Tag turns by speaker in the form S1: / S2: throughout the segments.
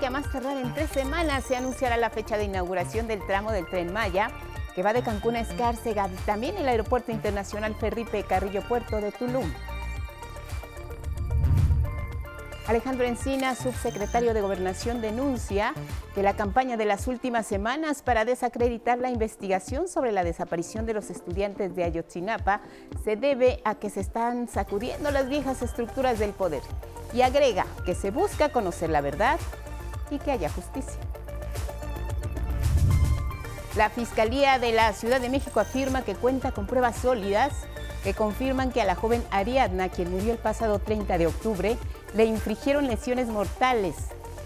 S1: Que a más tardar en tres semanas se anunciará la fecha de inauguración del tramo del tren Maya que va de Cancún a Escárcega, también el Aeropuerto Internacional Felipe Carrillo Puerto de Tulum. Alejandro Encina, subsecretario de Gobernación, denuncia que la campaña de las últimas semanas para desacreditar la investigación sobre la desaparición de los estudiantes de Ayotzinapa se debe a que se están sacudiendo las viejas estructuras del poder y agrega que se busca conocer la verdad y que haya justicia. La Fiscalía de la Ciudad de México afirma que cuenta con pruebas sólidas que confirman que a la joven Ariadna, quien murió el pasado 30 de octubre, le infligieron lesiones mortales.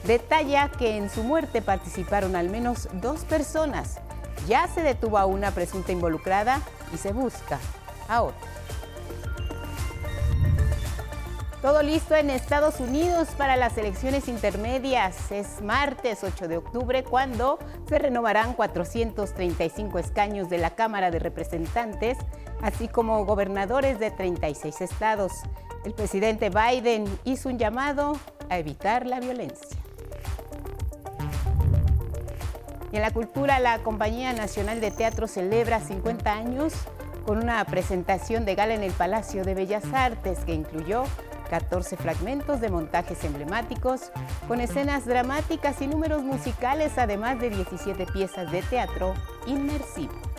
S1: Detalla que en su muerte participaron al menos dos personas. Ya se detuvo a una presunta involucrada y se busca a otra. Todo listo en Estados Unidos para las elecciones intermedias. Es martes 8 de octubre cuando se renovarán 435 escaños de la Cámara de Representantes, así como gobernadores de 36 estados. El presidente Biden hizo un llamado a evitar la violencia. Y en la cultura, la Compañía Nacional de Teatro celebra 50 años con una presentación de gala en el Palacio de Bellas Artes que incluyó 14 fragmentos de montajes emblemáticos con escenas dramáticas y números musicales, además de 17 piezas de teatro inmersivo.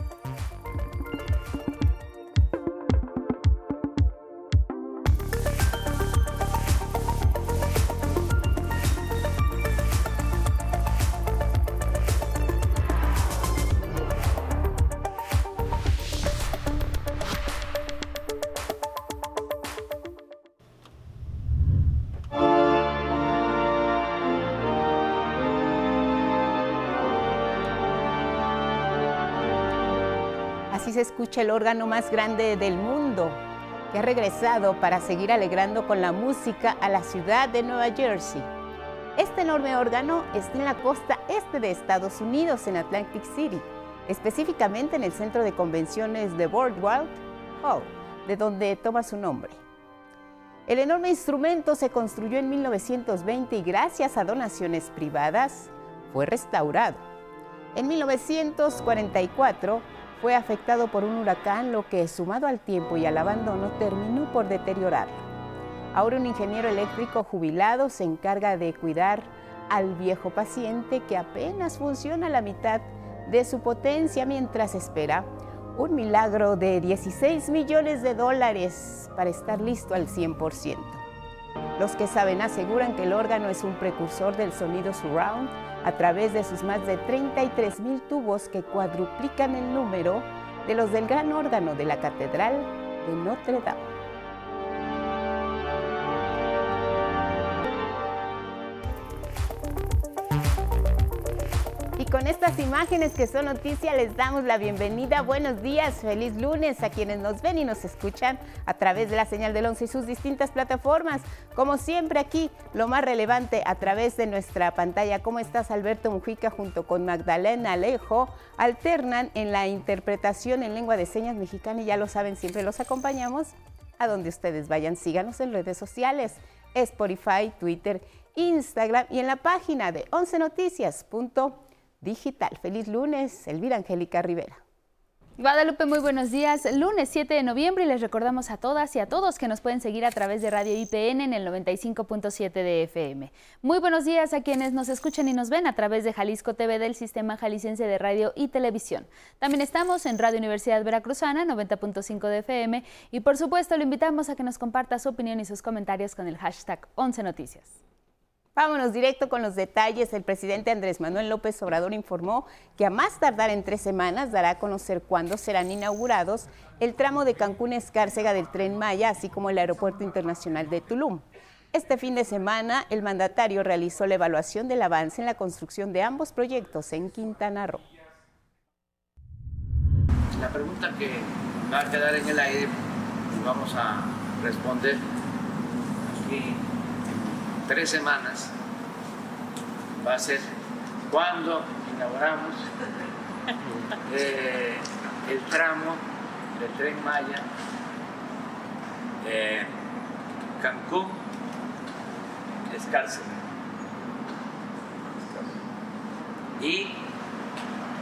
S1: Se escucha el órgano más grande del mundo, que ha regresado para seguir alegrando con la música a la ciudad de Nueva Jersey. Este enorme órgano está en la costa este de Estados Unidos, en Atlantic City, específicamente en el centro de convenciones de Boardwalk Hall, de donde toma su nombre. El enorme instrumento se construyó en 1920 y gracias a donaciones privadas fue restaurado. En 1944 fue afectado por un huracán, lo que sumado al tiempo y al abandono terminó por deteriorarlo. Ahora un ingeniero eléctrico jubilado se encarga de cuidar al viejo paciente que apenas funciona a la mitad de su potencia mientras espera un milagro de 16 millones de dólares para estar listo al 100%. Los que saben aseguran que el órgano es un precursor del sonido surround a través de sus más de 33 mil tubos que cuadruplican el número de los del gran órgano de la Catedral de Notre Dame. Con estas imágenes que son noticia les damos la bienvenida. Buenos días, feliz lunes a quienes nos ven y nos escuchan a través de la señal del 11 y sus distintas plataformas. Como siempre aquí, lo más relevante a través de nuestra pantalla. ¿Cómo estás, Alberto Mujica, junto con Magdalena Alejo? Alternan en la interpretación en lengua de señas mexicana y ya lo saben, siempre los acompañamos a donde ustedes vayan. Síganos en redes sociales, Spotify, Twitter, Instagram y en la página de 11noticias.com digital. Feliz lunes, Elvira Angélica Rivera.
S2: Guadalupe, muy buenos días. Lunes 7 de noviembre y les recordamos a todas y a todos que nos pueden seguir a través de Radio IPN en el 95.7 de FM. Muy buenos días a quienes nos escuchan y nos ven a través de Jalisco TV del Sistema Jalisciense de Radio y Televisión. También estamos en Radio Universidad Veracruzana 90.5 de FM y por supuesto lo invitamos a que nos comparta su opinión y sus comentarios con el hashtag 11 Noticias.
S1: Vámonos directo con los detalles. El presidente Andrés Manuel López Obrador informó que a más tardar en tres semanas dará a conocer cuándo serán inaugurados el tramo de Cancún-Escárcega del Tren Maya, así como el Aeropuerto Internacional de Tulum. Este fin de semana, el mandatario realizó la evaluación del avance en la construcción de ambos proyectos en Quintana Roo.
S3: La pregunta que va a quedar en el aire, vamos a responder tres semanas va a ser cuando inauguramos eh, el tramo del tren Maya Cancún Escárcega. y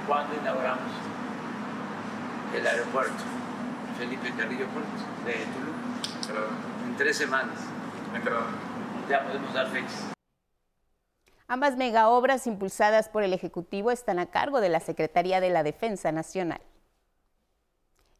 S3: cuando inauguramos el aeropuerto Felipe Carrillo Puerto de Tulum. En tres semanas. Ya podemos dar.
S1: Ambas megaobras impulsadas por el Ejecutivo están a cargo de la Secretaría de la Defensa Nacional.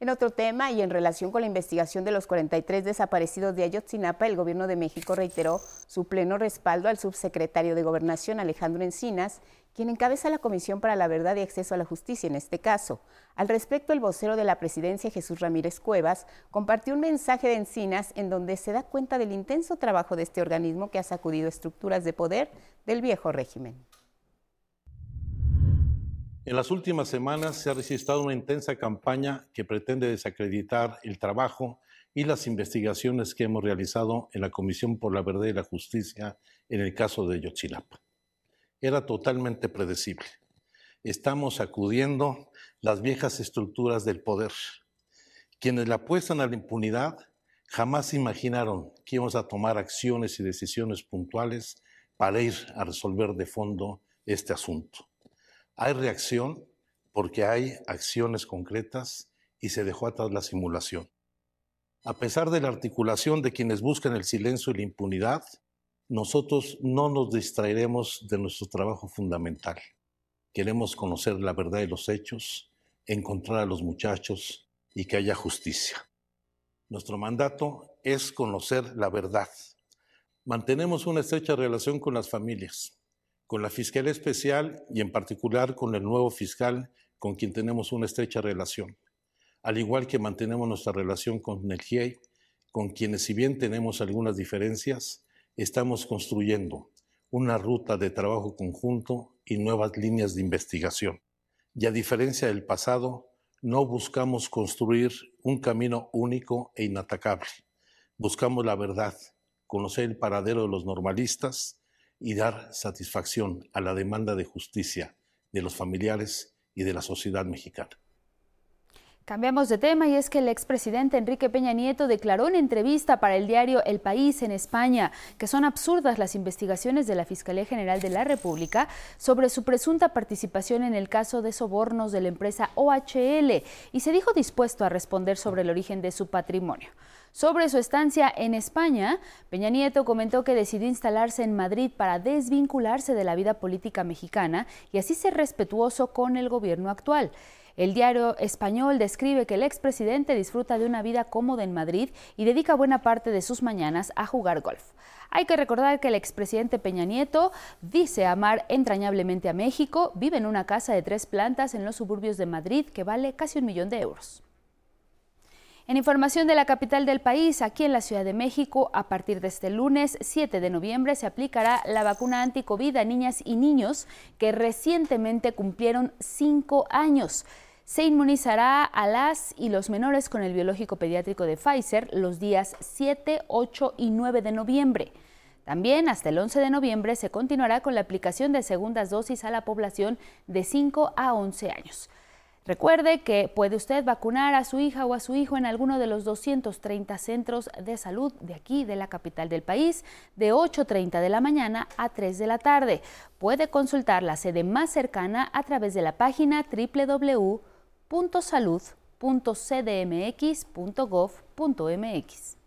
S1: En otro tema y en relación con la investigación de los 43 desaparecidos de Ayotzinapa, el Gobierno de México reiteró su pleno respaldo al subsecretario de Gobernación, Alejandro Encinas, quien encabeza la Comisión para la Verdad y Acceso a la Justicia en este caso. Al respecto, el vocero de la presidencia, Jesús Ramírez Cuevas, compartió un mensaje de Encinas en donde se da cuenta del intenso trabajo de este organismo que ha sacudido estructuras de poder del viejo régimen.
S4: En las últimas semanas se ha registrado una intensa campaña que pretende desacreditar el trabajo y las investigaciones que hemos realizado en la Comisión por la Verdad y la Justicia en el caso de Yotzinapa. Era totalmente predecible. Estamos sacudiendo las viejas estructuras del poder. Quienes le apuestan a la impunidad jamás imaginaron que íbamos a tomar acciones y decisiones puntuales para ir a resolver de fondo este asunto. Hay reacción porque hay acciones concretas y se dejó atrás la simulación. A pesar de la articulación de quienes buscan el silencio y la impunidad, nosotros no nos distraeremos de nuestro trabajo fundamental. Queremos conocer la verdad de los hechos, encontrar a los muchachos y que haya justicia. Nuestro mandato es conocer la verdad. Mantenemos una estrecha relación con las familias con la Fiscalía Especial y en particular con el nuevo fiscal con quien tenemos una estrecha relación, al igual que mantenemos nuestra relación con el con quienes si bien tenemos algunas diferencias, estamos construyendo una ruta de trabajo conjunto y nuevas líneas de investigación. Y a diferencia del pasado, no buscamos construir un camino único e inatacable. Buscamos la verdad, conocer el paradero de los normalistas, y dar satisfacción a la demanda de justicia de los familiares y de la sociedad mexicana.
S2: Cambiamos de tema y es que el expresidente Enrique Peña Nieto declaró en entrevista para el diario El País en España que son absurdas las investigaciones de la Fiscalía General de la República sobre su presunta participación en el caso de sobornos de la empresa OHL y se dijo dispuesto a responder sobre el origen de su patrimonio. Sobre su estancia en España, Peña Nieto comentó que decidió instalarse en Madrid para desvincularse de la vida política mexicana y así ser respetuoso con el gobierno actual. El diario español describe que el expresidente disfruta de una vida cómoda en Madrid y dedica buena parte de sus mañanas a jugar golf. Hay que recordar que el expresidente Peña Nieto dice amar entrañablemente a México, vive en una casa de tres plantas en los suburbios de Madrid que vale casi un millón de euros. En información de la capital del país, aquí en la Ciudad de México, a partir de este lunes 7 de noviembre se aplicará la vacuna anti-COVID a niñas y niños que recientemente cumplieron cinco años. Se inmunizará a las y los menores con el biológico pediátrico de Pfizer los días 7, 8 y 9 de noviembre. También hasta el 11 de noviembre se continuará con la aplicación de segundas dosis a la población de 5 a 11 años. Recuerde que puede usted vacunar a su hija o a su hijo en alguno de los 230 centros de salud de aquí, de la capital del país, de 8.30 de la mañana a 3 de la tarde. Puede consultar la sede más cercana a través de la página www.salud.cdmx.gov.mx.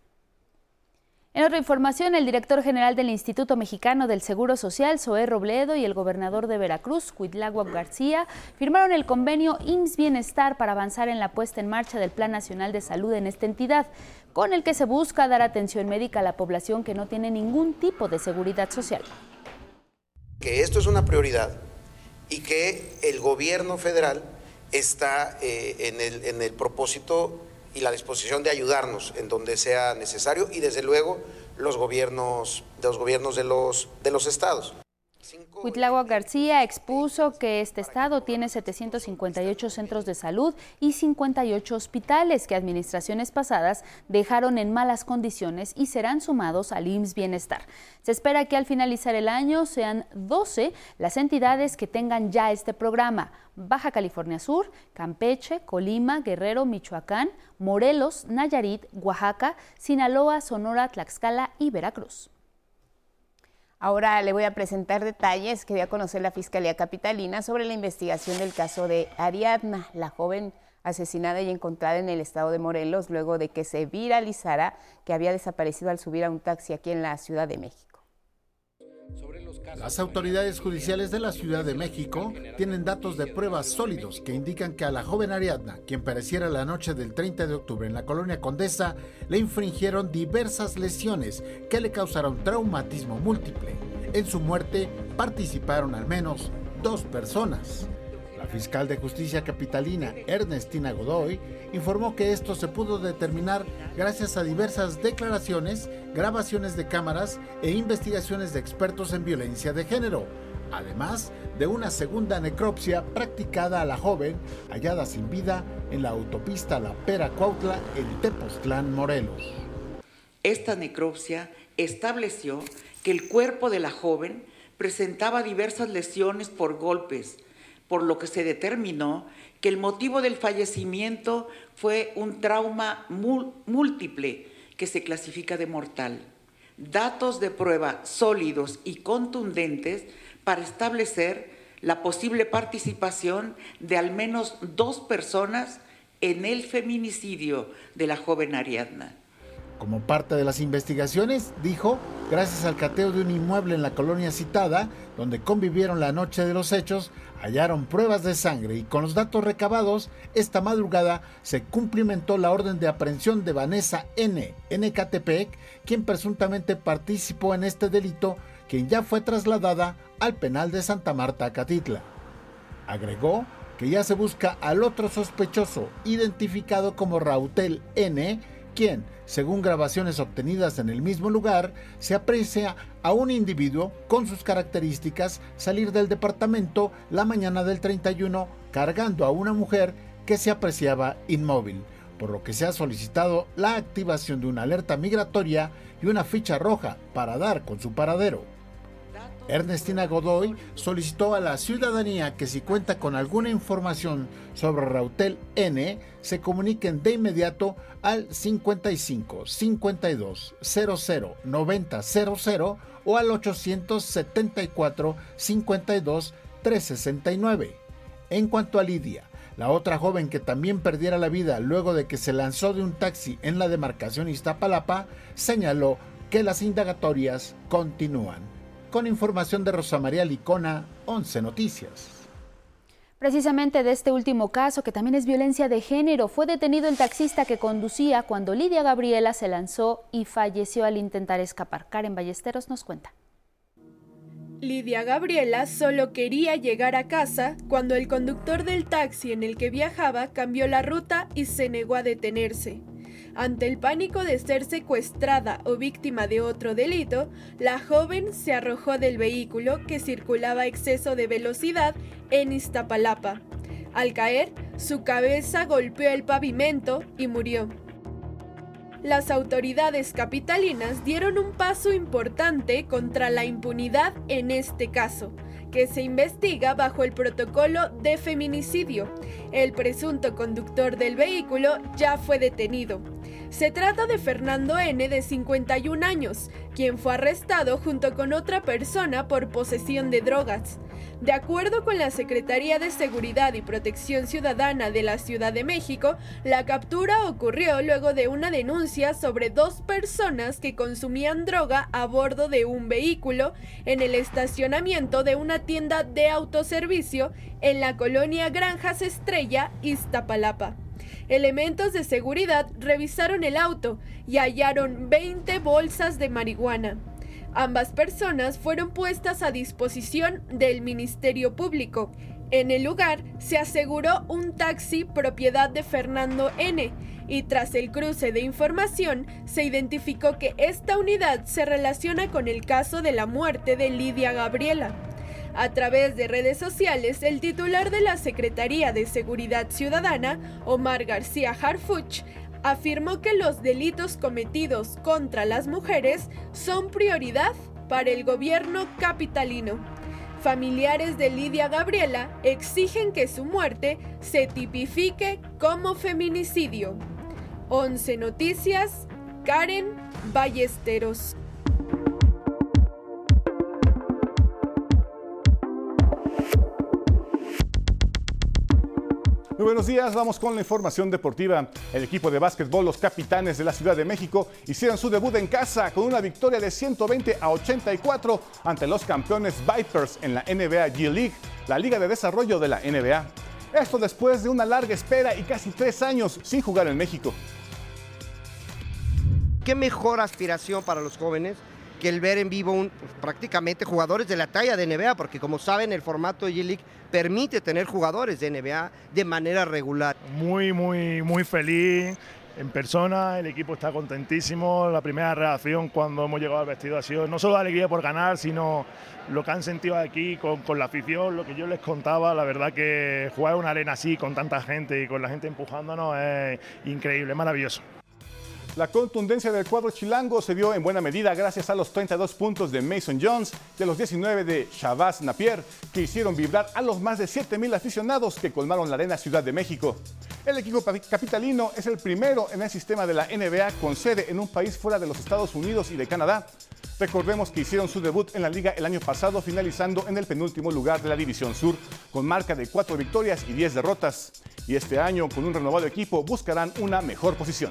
S2: En otra información, el director general del Instituto Mexicano del Seguro Social, Zoé Robledo, y el gobernador de Veracruz, Cuitláhuac García, firmaron el convenio IMSS Bienestar para avanzar en la puesta en marcha del Plan Nacional de Salud en esta entidad, con el que se busca dar atención médica a la población que no tiene ningún tipo de seguridad social.
S5: Que esto es una prioridad y que el gobierno federal está eh, en, el, en el propósito y la disposición de ayudarnos en donde sea necesario y desde luego los gobiernos, de los gobiernos de los, de los estados.
S2: Huitlagua García expuso que este estado tiene 758 centros de salud y 58 hospitales que administraciones pasadas dejaron en malas condiciones y serán sumados al IMSS Bienestar. Se espera que al finalizar el año sean 12 las entidades que tengan ya este programa. Baja California Sur, Campeche, Colima, Guerrero, Michoacán, Morelos, Nayarit, Oaxaca, Sinaloa, Sonora, Tlaxcala y Veracruz.
S1: Ahora le voy a presentar detalles que dio a conocer la Fiscalía Capitalina sobre la investigación del caso de Ariadna, la joven asesinada y encontrada en el estado de Morelos luego de que se viralizara que había desaparecido al subir a un taxi aquí en la Ciudad de México.
S6: Las autoridades judiciales de la Ciudad de México tienen datos de pruebas sólidos que indican que a la joven Ariadna, quien pereciera la noche del 30 de octubre en la colonia Condesa, le infringieron diversas lesiones que le causaron traumatismo múltiple. En su muerte participaron al menos dos personas. La fiscal de justicia capitalina, Ernestina Godoy, informó que esto se pudo determinar gracias a diversas declaraciones, grabaciones de cámaras e investigaciones de expertos en violencia de género, además de una segunda necropsia practicada a la joven hallada sin vida en la autopista La Pera Cuautla en Tepoztlán, Morelos.
S7: Esta necropsia estableció que el cuerpo de la joven presentaba diversas lesiones por golpes, por lo que se determinó que el motivo del fallecimiento fue un trauma múltiple que se clasifica de mortal. Datos de prueba sólidos y contundentes para establecer la posible participación de al menos dos personas en el feminicidio de la joven Ariadna.
S6: Como parte de las investigaciones, dijo, gracias al cateo de un inmueble en la colonia citada, donde convivieron la noche de los hechos, hallaron pruebas de sangre y con los datos recabados, esta madrugada se cumplimentó la orden de aprehensión de Vanessa N. en Ecatepec, quien presuntamente participó en este delito, quien ya fue trasladada al penal de Santa Marta, Catitla. Agregó que ya se busca al otro sospechoso, identificado como Rautel N., quien, según grabaciones obtenidas en el mismo lugar, se aprecia a un individuo con sus características salir del departamento la mañana del 31 cargando a una mujer que se apreciaba inmóvil, por lo que se ha solicitado la activación de una alerta migratoria y una ficha roja para dar con su paradero. Ernestina Godoy solicitó a la ciudadanía que si cuenta con alguna información sobre Rautel N, se comuniquen de inmediato al 55 52 00 90 00 o al 874 52 369. En cuanto a Lidia, la otra joven que también perdiera la vida luego de que se lanzó de un taxi en la demarcación Iztapalapa, señaló que las indagatorias continúan con información de Rosa María Licona, 11 Noticias.
S2: Precisamente de este último caso, que también es violencia de género, fue detenido el taxista que conducía cuando Lidia Gabriela se lanzó y falleció al intentar escapar. Karen Ballesteros nos cuenta.
S8: Lidia Gabriela solo quería llegar a casa cuando el conductor del taxi en el que viajaba cambió la ruta y se negó a detenerse. Ante el pánico de ser secuestrada o víctima de otro delito, la joven se arrojó del vehículo que circulaba a exceso de velocidad en Iztapalapa. Al caer, su cabeza golpeó el pavimento y murió. Las autoridades capitalinas dieron un paso importante contra la impunidad en este caso que se investiga bajo el protocolo de feminicidio. El presunto conductor del vehículo ya fue detenido. Se trata de Fernando N. de 51 años, quien fue arrestado junto con otra persona por posesión de drogas. De acuerdo con la Secretaría de Seguridad y Protección Ciudadana de la Ciudad de México, la captura ocurrió luego de una denuncia sobre dos personas que consumían droga a bordo de un vehículo en el estacionamiento de una tienda de autoservicio en la colonia Granjas Estrella, Iztapalapa. Elementos de seguridad revisaron el auto y hallaron 20 bolsas de marihuana. Ambas personas fueron puestas a disposición del Ministerio Público. En el lugar se aseguró un taxi propiedad de Fernando N. y tras el cruce de información se identificó que esta unidad se relaciona con el caso de la muerte de Lidia Gabriela. A través de redes sociales, el titular de la Secretaría de Seguridad Ciudadana, Omar García Harfuch, afirmó que los delitos cometidos contra las mujeres son prioridad para el gobierno capitalino. Familiares de Lidia Gabriela exigen que su muerte se tipifique como feminicidio. 11 Noticias, Karen Ballesteros.
S9: Muy buenos días, vamos con la información deportiva. El equipo de básquetbol, los capitanes de la Ciudad de México, hicieron su debut en casa con una victoria de 120 a 84 ante los campeones Vipers en la NBA G League, la liga de desarrollo de la NBA. Esto después de una larga espera y casi tres años sin jugar en México.
S10: ¿Qué mejor aspiración para los jóvenes que el ver en vivo pues, prácticamente jugadores de la talla de NBA? Porque como saben, el formato de G-League permite tener jugadores de NBA de manera regular.
S11: Muy, muy, muy feliz en persona, el equipo está contentísimo. La primera reacción cuando hemos llegado al vestido ha sido no solo alegría por ganar, sino lo que han sentido aquí con, con, la afición, lo que yo les contaba. La verdad que jugar una arena así con tanta gente y con la gente empujándonos es increíble, maravilloso.
S9: La contundencia del cuadro chilango se dio en buena medida gracias a los 32 puntos de Mason Jones y a los 19 de Shabazz Napier, que hicieron vibrar a los más de 7.000 aficionados que colmaron la arena Ciudad de México. El equipo capitalino es el primero en el sistema de la NBA con sede en un país fuera de los Estados Unidos y de Canadá. Recordemos que hicieron su debut en la liga el año pasado, finalizando en el penúltimo lugar de la División Sur, con marca de 4 victorias y 10 derrotas. Y este año, con un renovado equipo, buscarán una mejor posición.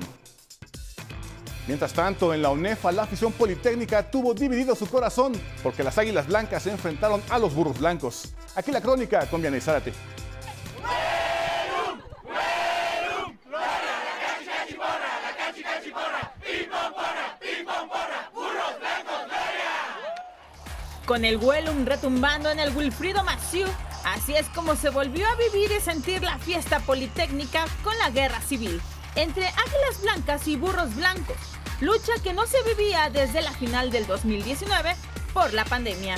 S9: Mientras tanto, en la UNEFA, la afición politécnica tuvo dividido su corazón porque las Águilas Blancas se enfrentaron a los Burros Blancos. Aquí la crónica con Vianney Zárate.
S12: Con el Huelum retumbando en el Wilfrido Maciú, así es como se volvió a vivir y sentir la fiesta politécnica con la guerra civil entre Águilas Blancas y Burros Blancos, lucha que no se vivía desde la final del 2019 por la pandemia.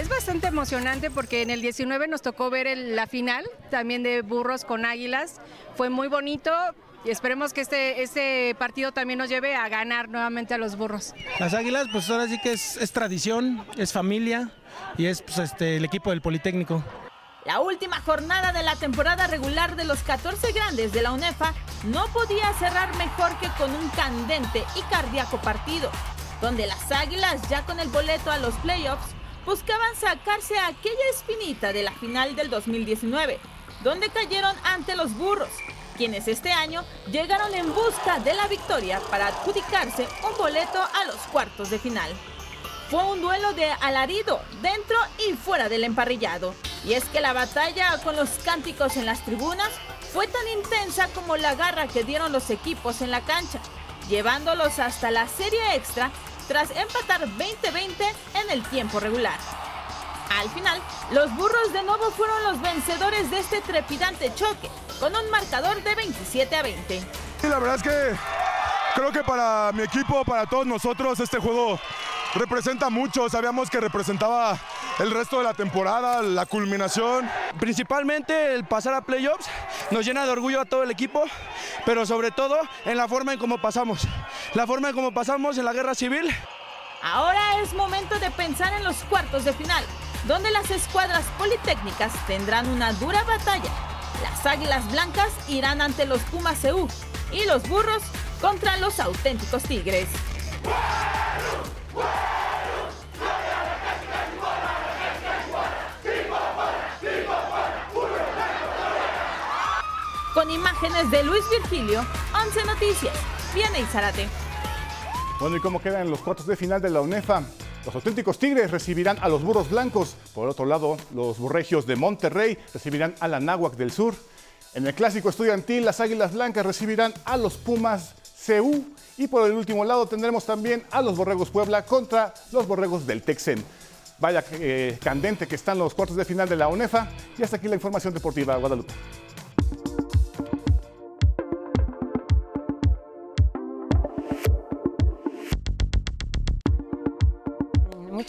S13: Es bastante emocionante porque en el 19 nos tocó ver la final también de Burros con Águilas. Fue muy bonito, y esperemos que este, este partido también nos lleve a ganar nuevamente a los burros.
S14: Las águilas, pues ahora sí que es, es tradición, es familia y es pues, este, el equipo del Politécnico.
S12: La última jornada de la temporada regular de los 14 grandes de la UNEFA no podía cerrar mejor que con un candente y cardíaco partido, donde las Águilas, ya con el boleto a los playoffs, buscaban sacarse aquella espinita de la final del 2019, donde cayeron ante los Burros, quienes este año llegaron en busca de la victoria para adjudicarse un boleto a los cuartos de final. Fue un duelo de alarido dentro y fuera del emparrillado. Y es que la batalla con los cánticos en las tribunas fue tan intensa como la garra que dieron los equipos en la cancha, llevándolos hasta la serie extra tras empatar 20-20 en el tiempo regular. Al final, los burros de nuevo fueron los vencedores de este trepidante choque, con un marcador de 27 a 20.
S15: Sí, la verdad es que creo que para mi equipo, para todos nosotros, este juego representa mucho. Sabíamos que representaba el resto de la temporada, la culminación.
S14: Principalmente el pasar a playoffs nos llena de orgullo a todo el equipo, pero sobre todo en la forma en cómo pasamos. La forma en cómo pasamos en la guerra civil.
S12: Ahora es momento de pensar en los cuartos de final, donde las escuadras politécnicas tendrán una dura batalla. Las Águilas Blancas irán ante los Pumas EU y los Burros contra los auténticos Tigres. Con imágenes de Luis Virgilio, 11 Noticias. Viene Zárate.
S9: Bueno, ¿y cómo quedan los cuartos de final de la UNEFA? Los auténticos Tigres recibirán a los Burros Blancos. Por otro lado, los Burregios de Monterrey recibirán a la Náhuac del Sur. En el clásico estudiantil, las Águilas Blancas recibirán a los Pumas CU. Y por el último lado tendremos también a los Borregos Puebla contra los Borregos del Texen. Vaya eh, candente que están los cuartos de final de la UNEFA. Y hasta aquí la información deportiva, Guadalupe.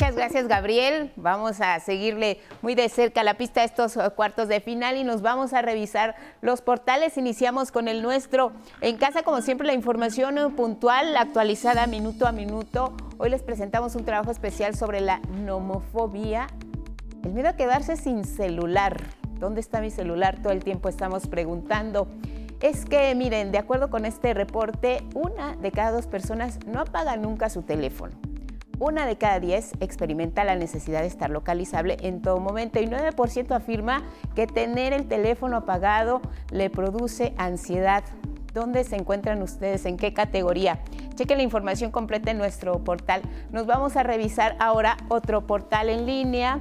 S1: Muchas gracias, Gabriel. Vamos a seguirle muy de cerca la pista de estos eh, cuartos de final y nos vamos a revisar los portales. Iniciamos con el nuestro. En casa, como siempre, la información eh, puntual, actualizada minuto a minuto. Hoy les presentamos un trabajo especial sobre la nomofobia, el miedo a quedarse sin celular. ¿Dónde está mi celular? Todo el tiempo estamos preguntando. Es que, miren, de acuerdo con este reporte, una de cada dos personas no apaga nunca su teléfono. Una de cada diez experimenta la necesidad de estar localizable en todo momento y 9% afirma que tener el teléfono apagado le produce ansiedad. ¿Dónde se encuentran ustedes? ¿En qué categoría? Chequen la información completa en nuestro portal. Nos vamos a revisar ahora otro portal en línea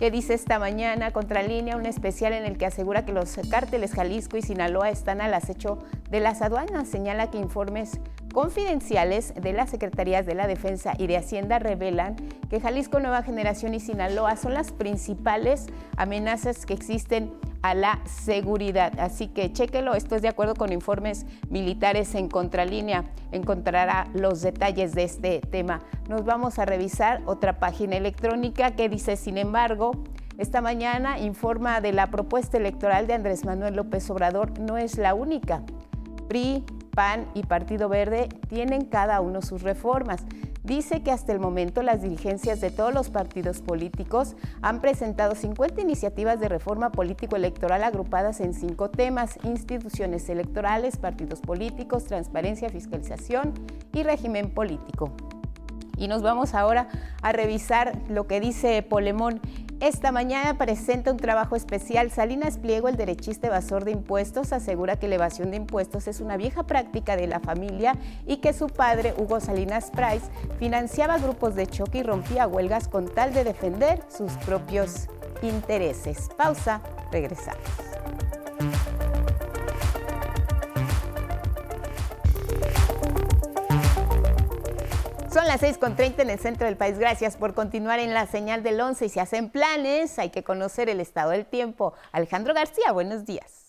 S1: que dice esta mañana, Contralínea, un especial en el que asegura que los cárteles Jalisco y Sinaloa están al acecho de las aduanas. Señala que informes confidenciales de las Secretarías de la Defensa y de Hacienda revelan que Jalisco Nueva Generación y Sinaloa son las principales amenazas que existen a la seguridad. Así que chéquelo, esto es de acuerdo con informes militares en contralínea. Encontrará los detalles de este tema. Nos vamos a revisar otra página electrónica que dice, sin embargo, esta mañana informa de la propuesta electoral de Andrés Manuel López Obrador no es la única. PRI, PAN y Partido Verde tienen cada uno sus reformas. Dice que hasta el momento las dirigencias de todos los partidos políticos han presentado 50 iniciativas de reforma político-electoral agrupadas en cinco temas, instituciones electorales, partidos políticos, transparencia, fiscalización y régimen político. Y nos vamos ahora a revisar lo que dice Polemón esta mañana presenta un trabajo especial. Salinas Pliego, el derechista evasor de impuestos, asegura que la evasión de impuestos es una vieja práctica de la familia y que su padre, Hugo Salinas Price, financiaba grupos de choque y rompía huelgas con tal de defender sus propios intereses. Pausa, regresamos. Son las 6.30 en el centro del país. Gracias por continuar en la señal del 11 y si hacen planes hay que conocer el estado del tiempo. Alejandro García, buenos días.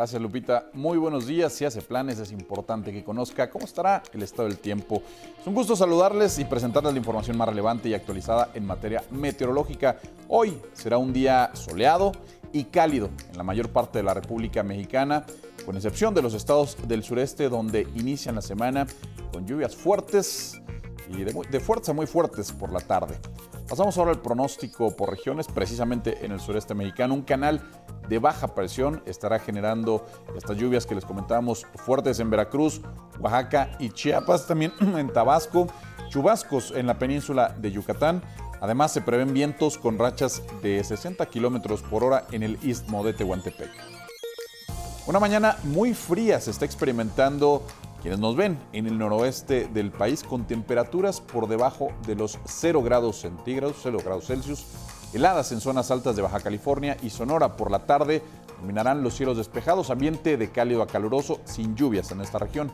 S16: Gracias Lupita, muy buenos días. Si hace planes es importante que conozca cómo estará el estado del tiempo. Es un gusto saludarles y presentarles la información más relevante y actualizada en materia meteorológica. Hoy será un día soleado y cálido en la mayor parte de la República Mexicana, con excepción de los estados del sureste donde inician la semana con lluvias fuertes y de, de fuerza muy fuertes por la tarde. Pasamos ahora al pronóstico por regiones, precisamente en el sureste mexicano. Un canal de baja presión estará generando estas lluvias que les comentábamos fuertes en Veracruz, Oaxaca y Chiapas, también en Tabasco, chubascos en la península de Yucatán. Además, se prevén vientos con rachas de 60 kilómetros por hora en el istmo de Tehuantepec. Una mañana muy fría se está experimentando quienes nos ven en el noroeste del país con temperaturas por debajo de los 0 grados centígrados, 0 grados Celsius. Heladas en zonas altas de Baja California y Sonora por la tarde dominarán los cielos despejados, ambiente de cálido a caluroso sin lluvias en esta región.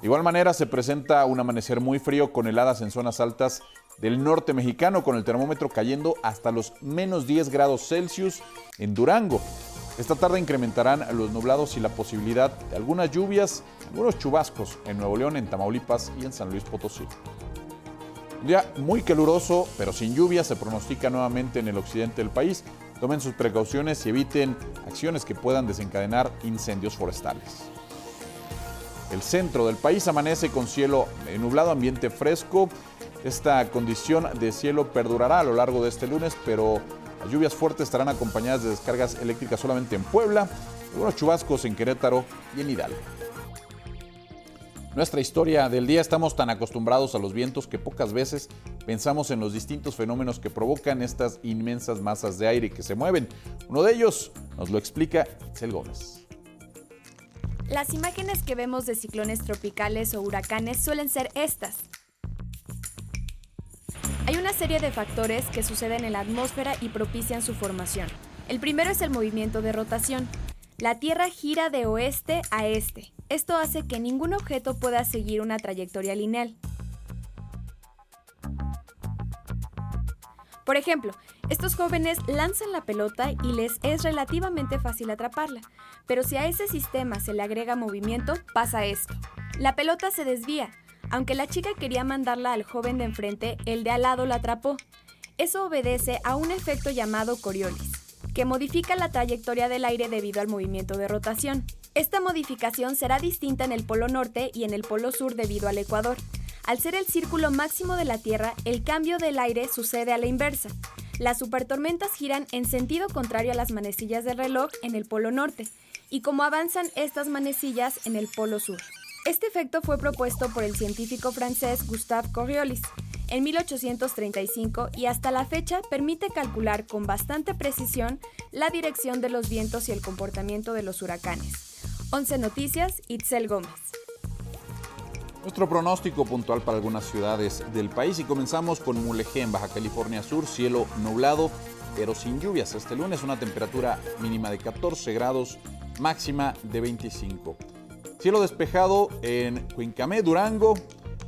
S16: De igual manera se presenta un amanecer muy frío con heladas en zonas altas del norte mexicano con el termómetro cayendo hasta los menos 10 grados Celsius en Durango. Esta tarde incrementarán los nublados y la posibilidad de algunas lluvias, algunos chubascos en Nuevo León, en Tamaulipas y en San Luis Potosí. Un día muy caluroso, pero sin lluvia, se pronostica nuevamente en el occidente del país. Tomen sus precauciones y eviten acciones que puedan desencadenar incendios forestales. El centro del país amanece con cielo nublado, ambiente fresco. Esta condición de cielo perdurará a lo largo de este lunes, pero las lluvias fuertes estarán acompañadas de descargas eléctricas solamente en Puebla, algunos chubascos en Querétaro y en Hidalgo. Nuestra historia del día estamos tan acostumbrados a los vientos que pocas veces pensamos en los distintos fenómenos que provocan estas inmensas masas de aire que se mueven. Uno de ellos nos lo explica Itzel Gómez.
S17: Las imágenes que vemos de ciclones tropicales o huracanes suelen ser estas. Hay una serie de factores que suceden en la atmósfera y propician su formación. El primero es el movimiento de rotación. La Tierra gira de oeste a este. Esto hace que ningún objeto pueda seguir una trayectoria lineal. Por ejemplo, estos jóvenes lanzan la pelota y les es relativamente fácil atraparla, pero si a ese sistema se le agrega movimiento, pasa esto. La pelota se desvía. Aunque la chica quería mandarla al joven de enfrente, el de al lado la atrapó. Eso obedece a un efecto llamado Coriolis, que modifica la trayectoria del aire debido al movimiento de rotación. Esta modificación será distinta en el polo norte y en el polo sur debido al ecuador. Al ser el círculo máximo de la Tierra, el cambio del aire sucede a la inversa. Las supertormentas giran en sentido contrario a las manecillas del reloj en el polo norte y como avanzan estas manecillas en el polo sur. Este efecto fue propuesto por el científico francés Gustave Coriolis en 1835 y hasta la fecha permite calcular con bastante precisión la dirección de los vientos y el comportamiento de los huracanes. 11 Noticias, Itzel Gómez.
S16: Nuestro pronóstico puntual para algunas ciudades del país y comenzamos con Mulegé en Baja California Sur, cielo nublado pero sin lluvias. Este lunes una temperatura mínima de 14 grados, máxima de 25. Cielo despejado en Cuincamé, Durango,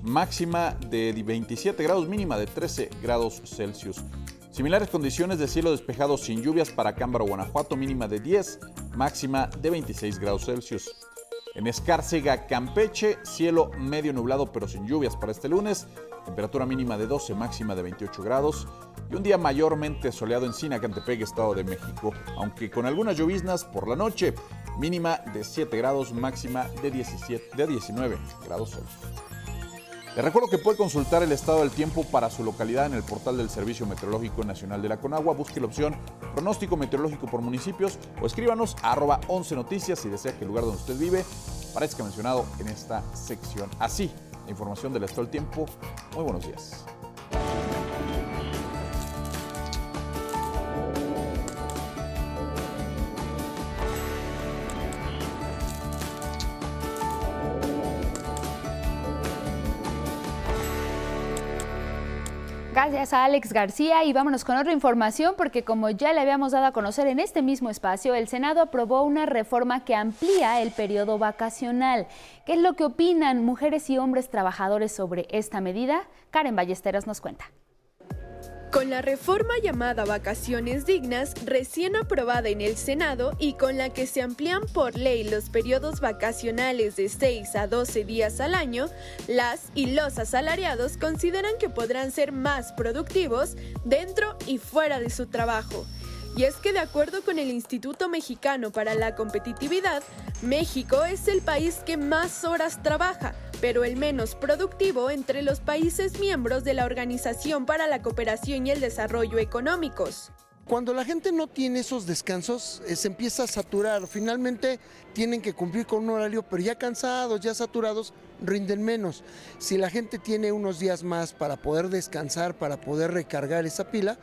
S16: máxima de 27 grados, mínima de 13 grados Celsius. Similares condiciones de cielo despejado sin lluvias para Cámbaro, Guanajuato, mínima de 10, máxima de 26 grados Celsius. En Escárcega, Campeche, cielo medio nublado pero sin lluvias para este lunes, temperatura mínima de 12, máxima de 28 grados. Y un día mayormente soleado en Sinacantepec, Estado de México, aunque con algunas lloviznas por la noche, mínima de 7 grados, máxima de, 17, de 19 grados Celsius. Le recuerdo que puede consultar el estado del tiempo para su localidad en el portal del Servicio Meteorológico Nacional de la Conagua. Busque la opción pronóstico meteorológico por municipios o escríbanos a arroba 11 noticias si desea que el lugar donde usted vive parezca mencionado en esta sección. Así, la información del estado del tiempo. Muy buenos días.
S2: Gracias a Alex García y vámonos con otra información porque como ya le habíamos dado a conocer en este mismo espacio, el Senado aprobó una reforma que amplía el periodo vacacional. ¿Qué es lo que opinan mujeres y hombres trabajadores sobre esta medida? Karen Ballesteros nos cuenta.
S8: Con la reforma llamada Vacaciones Dignas, recién aprobada en el Senado y con la que se amplían por ley los periodos vacacionales de 6 a 12 días al año, las y los asalariados consideran que podrán ser más productivos dentro y fuera de su trabajo. Y es que de acuerdo con el Instituto Mexicano para la Competitividad, México es el país que más horas trabaja, pero el menos productivo entre los países miembros de la Organización para la Cooperación y el Desarrollo Económicos.
S18: Cuando la gente no tiene esos descansos, eh, se empieza a saturar. Finalmente tienen que cumplir con un horario, pero ya cansados, ya saturados, rinden menos. Si la gente tiene unos días más para poder descansar, para poder recargar esa pila,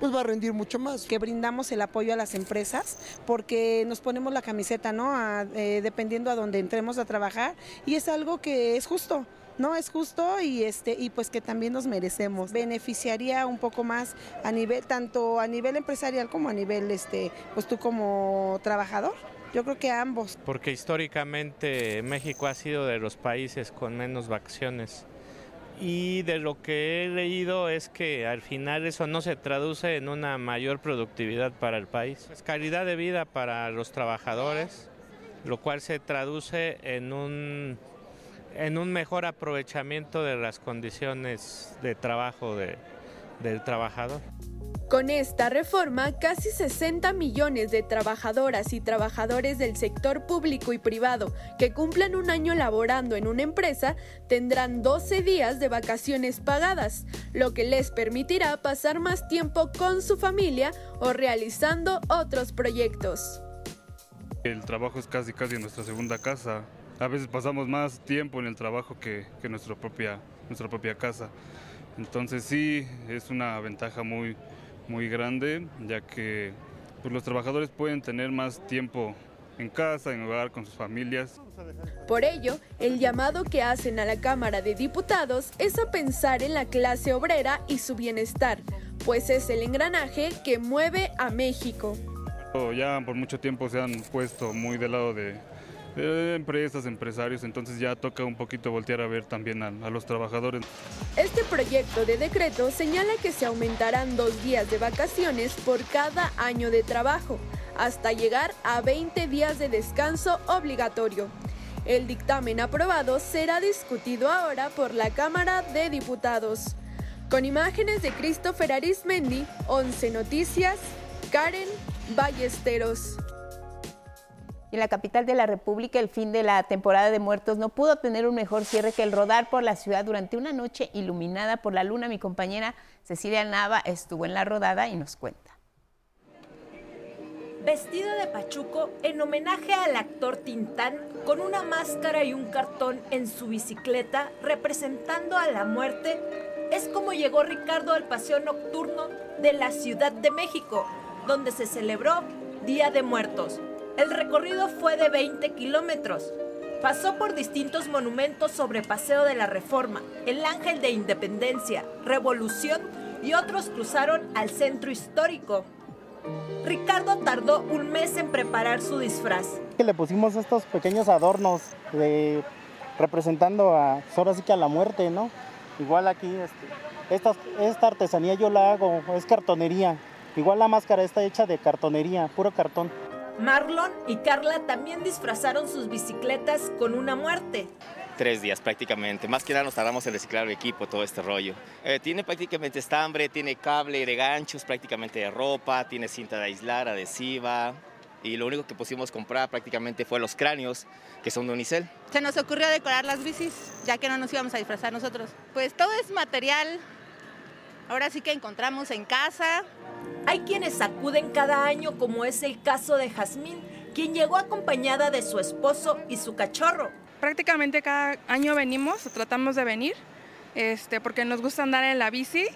S18: pues va a rendir mucho más.
S19: Que brindamos el apoyo a las empresas porque nos ponemos la camiseta, ¿no? Eh, dependiendo a donde entremos a trabajar y es algo que es justo. No es justo y este y pues que también nos merecemos. Beneficiaría un poco más a nivel tanto a nivel empresarial como a nivel este pues tú como trabajador. Yo creo que ambos.
S20: Porque históricamente México ha sido de los países con menos vacaciones. Y de lo que he leído es que al final eso no se traduce en una mayor productividad para el país. Es calidad de vida para los trabajadores, lo cual se traduce en un en un mejor aprovechamiento de las condiciones de trabajo del trabajador.
S8: Con esta reforma, casi 60 millones de trabajadoras y trabajadores del sector público y privado que cumplan un año laborando en una empresa tendrán 12 días de vacaciones pagadas, lo que les permitirá pasar más tiempo con su familia o realizando otros proyectos.
S21: El trabajo es casi casi nuestra segunda casa a veces pasamos más tiempo en el trabajo que, que nuestra, propia, nuestra propia casa. Entonces sí, es una ventaja muy, muy grande, ya que pues, los trabajadores pueden tener más tiempo en casa, en hogar, con sus familias.
S8: Por ello, el llamado que hacen a la Cámara de Diputados es a pensar en la clase obrera y su bienestar, pues es el engranaje que mueve a México.
S21: Ya por mucho tiempo se han puesto muy del lado de, empresas, empresarios, entonces ya toca un poquito voltear a ver también a, a, los trabajadores.
S8: Este proyecto de decreto señala que se aumentarán dos días de vacaciones por cada año de trabajo, hasta llegar a 20 días de descanso obligatorio. El dictamen aprobado será discutido ahora por la Cámara de Diputados. Con imágenes de Christopher Arismendi, 11 Noticias, Karen Ballesteros.
S1: En la capital de la República, el fin de la temporada de muertos no pudo tener un mejor cierre que el rodar por la ciudad durante una noche iluminada por la luna. Mi compañera Cecilia Nava estuvo en la rodada y nos cuenta.
S12: Vestido de pachuco en homenaje al actor Tintán con una máscara y un cartón en su bicicleta representando a la muerte, es como llegó Ricardo al paseo nocturno de la Ciudad de México, donde se celebró Día de Muertos. El recorrido fue de 20 kilómetros. Pasó por distintos monumentos sobre Paseo de la Reforma, el Ángel de Independencia, Revolución y otros cruzaron al centro histórico. Ricardo tardó un mes en preparar su disfraz.
S22: Le pusimos estos pequeños adornos representando a, ahora sí que a la muerte, ¿no? Igual aquí, este, esta artesanía yo la hago, es cartonería. Igual la máscara está hecha de cartonería, puro cartón.
S12: Marlon y Carla también disfrazaron sus bicicletas con una muerte.
S23: Tres días prácticamente. Más que nada nos tardamos en reciclar el equipo, todo este rollo. Eh, tiene prácticamente estambre, tiene cable de ganchos, prácticamente de ropa, tiene cinta de aislar, adhesiva. Y lo único que pusimos comprar prácticamente fue los cráneos, que son de unicel.
S24: Se nos ocurrió decorar las bicis, ya que no nos íbamos a disfrazar nosotros. Pues todo es material, ahora sí que encontramos en casa,
S12: hay quienes acuden cada año, como es el caso de Jazmín, quien llegó acompañada de su esposo y su cachorro.
S25: Prácticamente cada año venimos, tratamos de venir, este, porque nos gusta andar en la bici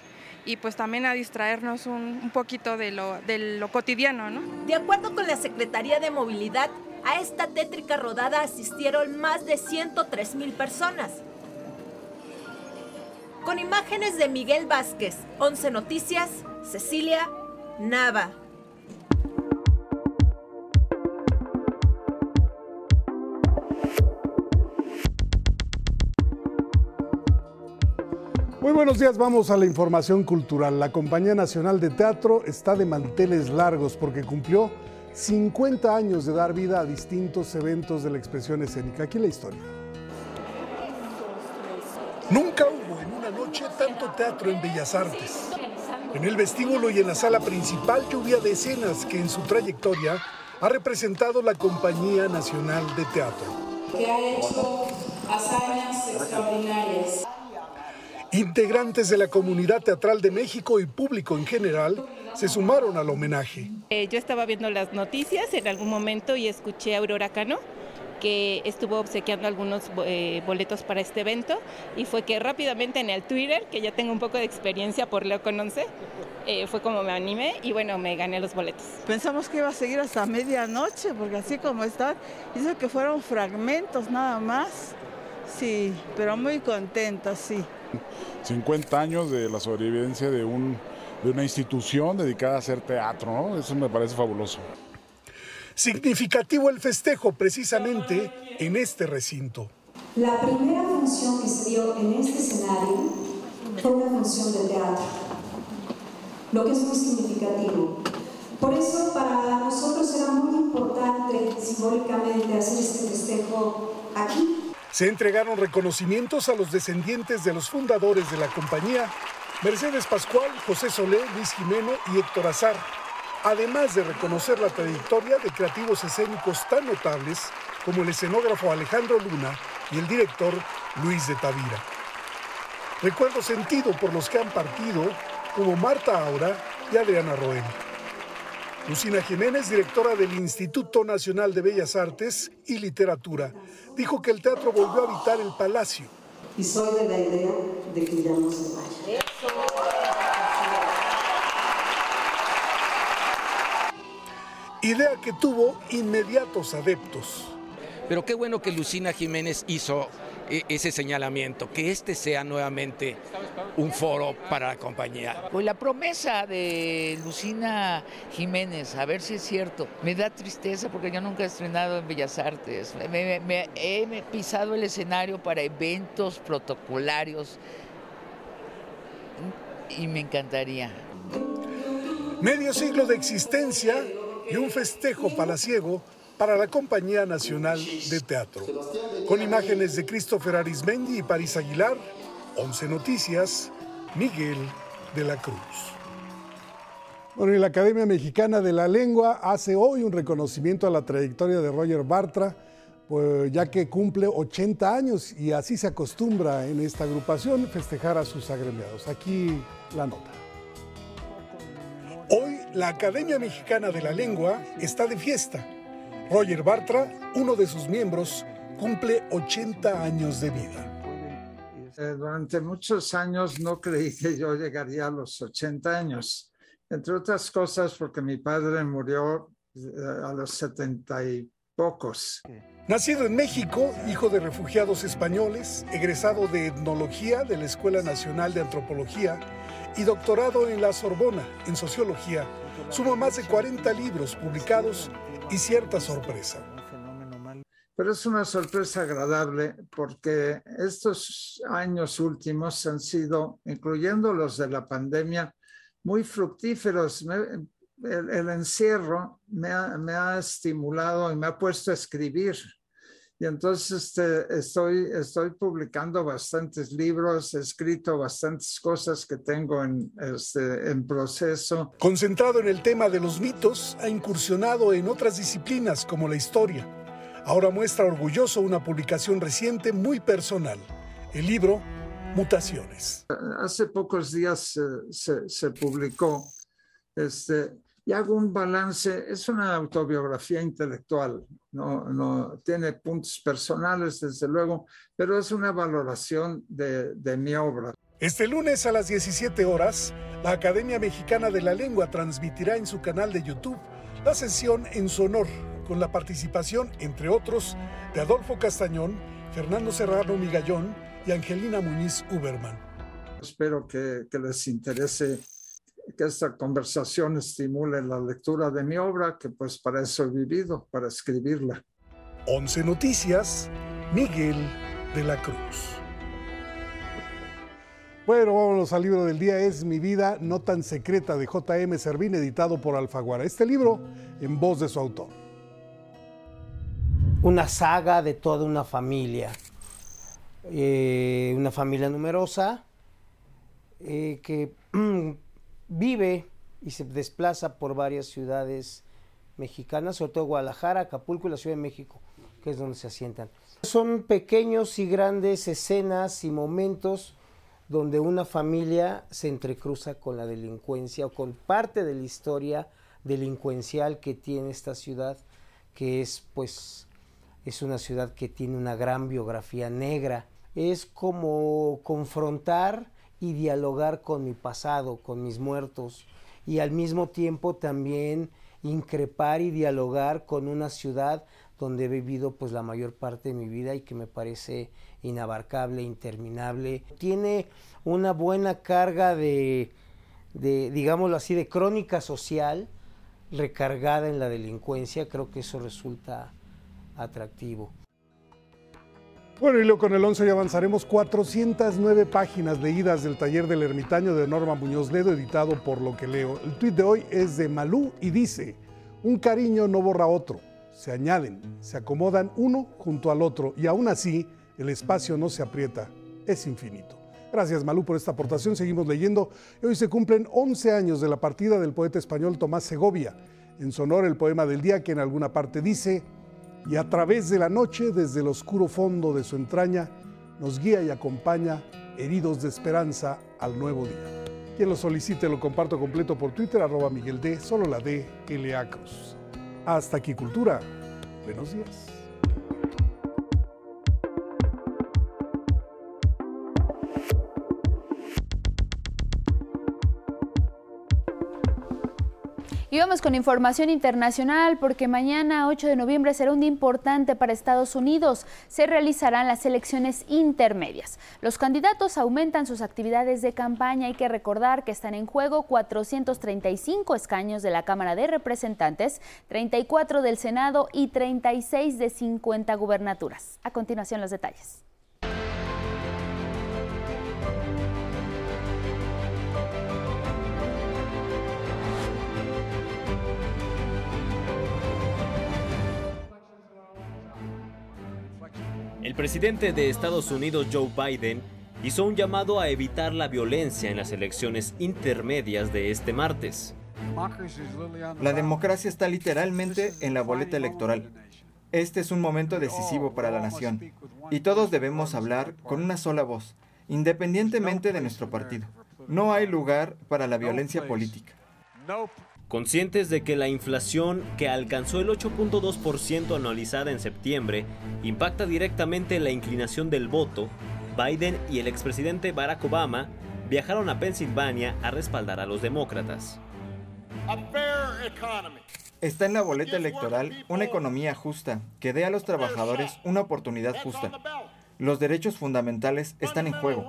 S25: y pues también a distraernos un, un poquito de lo, de lo cotidiano. ¿no?
S12: De acuerdo con la Secretaría de Movilidad, a esta tétrica rodada asistieron más de 103 mil personas. Con imágenes de Miguel Vázquez, 11 Noticias, Cecilia Nava.
S26: Muy buenos días, vamos a la información cultural. La Compañía Nacional de Teatro está de manteles largos porque cumplió 50 años de dar vida a distintos eventos de la expresión escénica. Aquí la historia.
S27: Nunca noche tanto teatro en Bellas Artes. En el vestíbulo y en la sala principal lluvia de escenas que en su trayectoria ha representado la Compañía Nacional de Teatro.
S28: Que ha hecho hazañas extraordinarias.
S27: Integrantes de la comunidad teatral de México y público en general se sumaron al homenaje.
S29: Eh, yo estaba viendo las noticias en algún momento y escuché a Aurora Cano que estuvo obsequiando algunos eh, boletos para este evento y fue que rápidamente en el Twitter, que ya tengo un poco de experiencia por Leo Conoce, eh, fue como me animé y bueno, me gané los boletos.
S30: Pensamos que iba a seguir hasta medianoche, porque así como están, dice que fueron fragmentos nada más. Sí, pero muy contentos, sí.
S31: 50 años de la sobrevivencia de, un, de una institución dedicada a hacer teatro, ¿no? Eso me parece fabuloso.
S27: Significativo el festejo precisamente en este recinto.
S28: La primera función que se dio en este escenario fue una función de teatro, lo que es muy significativo. Por eso para nosotros era muy importante simbólicamente hacer este festejo aquí.
S27: Se entregaron reconocimientos a los descendientes de los fundadores de la compañía, Mercedes Pascual, José Solé, Luis Jimeno y Héctor Azar además de reconocer la trayectoria de creativos escénicos tan notables como el escenógrafo Alejandro Luna y el director Luis de Tavira. Recuerdo sentido por los que han partido, como Marta Aura y Adriana Roel. Lucina Jiménez, directora del Instituto Nacional de Bellas Artes y Literatura, dijo que el teatro volvió a habitar el palacio.
S28: Y soy de la idea de que ya no se vaya.
S27: Idea que tuvo inmediatos adeptos.
S32: Pero qué bueno que Lucina Jiménez hizo e, ese señalamiento, que este sea nuevamente un foro para la compañía.
S33: Pues la promesa de Lucina Jiménez, a ver si es cierto, me da tristeza porque yo nunca he estrenado en Bellas Artes, me, me, he pisado el escenario para eventos protocolarios y me encantaría.
S27: Medio siglo de existencia y un festejo palaciego para la Compañía Nacional de Teatro. Con imágenes de Christopher Arismendi y París Aguilar, 11 Noticias, Miguel de la Cruz.
S26: Bueno, y la Academia Mexicana de la Lengua hace hoy un reconocimiento a la trayectoria de Roger Bartra, pues, ya que cumple 80 años y así se acostumbra en esta agrupación festejar a sus agremiados. Aquí la nota.
S27: La Academia Mexicana de la Lengua está de fiesta. Roger Bartra, uno de sus miembros, cumple 80 años de vida.
S34: Durante muchos años no creí que yo llegaría a los 80 años, entre otras cosas porque mi padre murió eh, a los 70 y pocos.
S27: Nacido en México, hijo de refugiados españoles, egresado de etnología de la Escuela Nacional de Antropología y doctorado en la Sorbona en sociología, suma más de 40 libros publicados y cierta sorpresa.
S34: Pero es una sorpresa agradable porque estos años últimos han sido, incluyendo los de la pandemia, muy fructíferos. el, encierro me ha, me ha, estimulado y me ha puesto a escribir. Y entonces este, estoy, estoy publicando bastantes libros, he escrito bastantes cosas que tengo en, este, en proceso.
S27: Concentrado en el tema de los mitos, ha incursionado en otras disciplinas como la historia. Ahora muestra orgulloso una publicación reciente muy personal, el libro Mutaciones.
S34: Hace pocos días se, se, publicó este, y hago un balance, es una autobiografía intelectual, no, no tiene puntos personales desde luego, pero es una valoración de, de mi obra.
S27: Este lunes a las 17 horas, la Academia Mexicana de la Lengua transmitirá en su canal de YouTube la sesión en su honor con la participación, entre otros, de Adolfo Castañón, Fernando Serrano Migallón y Angelina Muñiz Uberman.
S34: Espero que, que les interese que esta conversación estimule la lectura de mi obra, que pues para eso he vivido, para escribirla.
S27: 11 Noticias, Miguel de la Cruz. Bueno, vámonos al libro del día. Es Mi vida no tan secreta de J.M. Servín, editado por Alfaguara. Este libro en voz de su autor
S35: una saga de toda una familia, eh, una familia numerosa eh, que vive y se desplaza por varias ciudades mexicanas, sobre todo Guadalajara, Acapulco y la Ciudad de México, que es donde se asientan. Son pequeños y grandes escenas y momentos donde una familia se entrecruza con la delincuencia o con parte de la historia delincuencial que tiene esta ciudad, que es pues es una ciudad que tiene una gran biografía negra. Es como confrontar y dialogar con mi pasado, con mis muertos, y al mismo tiempo también increpar y dialogar con una ciudad donde he vivido pues la mayor parte de mi vida y que me parece inabarcable, interminable. Tiene una buena carga de, de digámoslo así, de crónica social recargada en la delincuencia. Creo que eso resulta atractivo.
S27: Bueno, y luego con el 11 ya avanzaremos 409 páginas leídas del taller del ermitaño de Norma Muñoz Ledo, editado por Lo que leo. El tuit de hoy es de Malú y dice, un cariño no borra otro, se añaden, se acomodan uno junto al otro y aún así el espacio no se aprieta, es infinito. Gracias Malú por esta aportación, seguimos leyendo. Hoy se cumplen 11 años de la partida del poeta español Tomás Segovia. En sonor el poema del día que en alguna parte dice, y a través de la noche, desde el oscuro fondo de su entraña, nos guía y acompaña, heridos de esperanza, al nuevo día. Quien lo solicite lo comparto completo por Twitter, arroba Miguel D, solo la D, L.A. Cruz. Hasta aquí, Cultura. Buenos días.
S2: Y vamos con información internacional porque mañana 8 de noviembre será un día importante para Estados Unidos. Se realizarán las elecciones intermedias. Los candidatos aumentan sus actividades de campaña. Hay que recordar que están en juego 435 escaños de la Cámara de Representantes, 34 del Senado y 36 de 50 gubernaturas. A continuación los detalles.
S36: El presidente de Estados Unidos, Joe Biden, hizo un llamado a evitar la violencia en las elecciones intermedias de este martes.
S37: La democracia está literalmente en la boleta electoral. Este es un momento decisivo para la nación y todos debemos hablar con una sola voz, independientemente de nuestro partido. No hay lugar para la violencia política.
S36: Conscientes de que la inflación, que alcanzó el 8.2% anualizada en septiembre, impacta directamente la inclinación del voto, Biden y el expresidente Barack Obama viajaron a Pensilvania a respaldar a los demócratas.
S37: Está en la boleta electoral una economía justa que dé a los trabajadores una oportunidad justa. Los derechos fundamentales están en juego.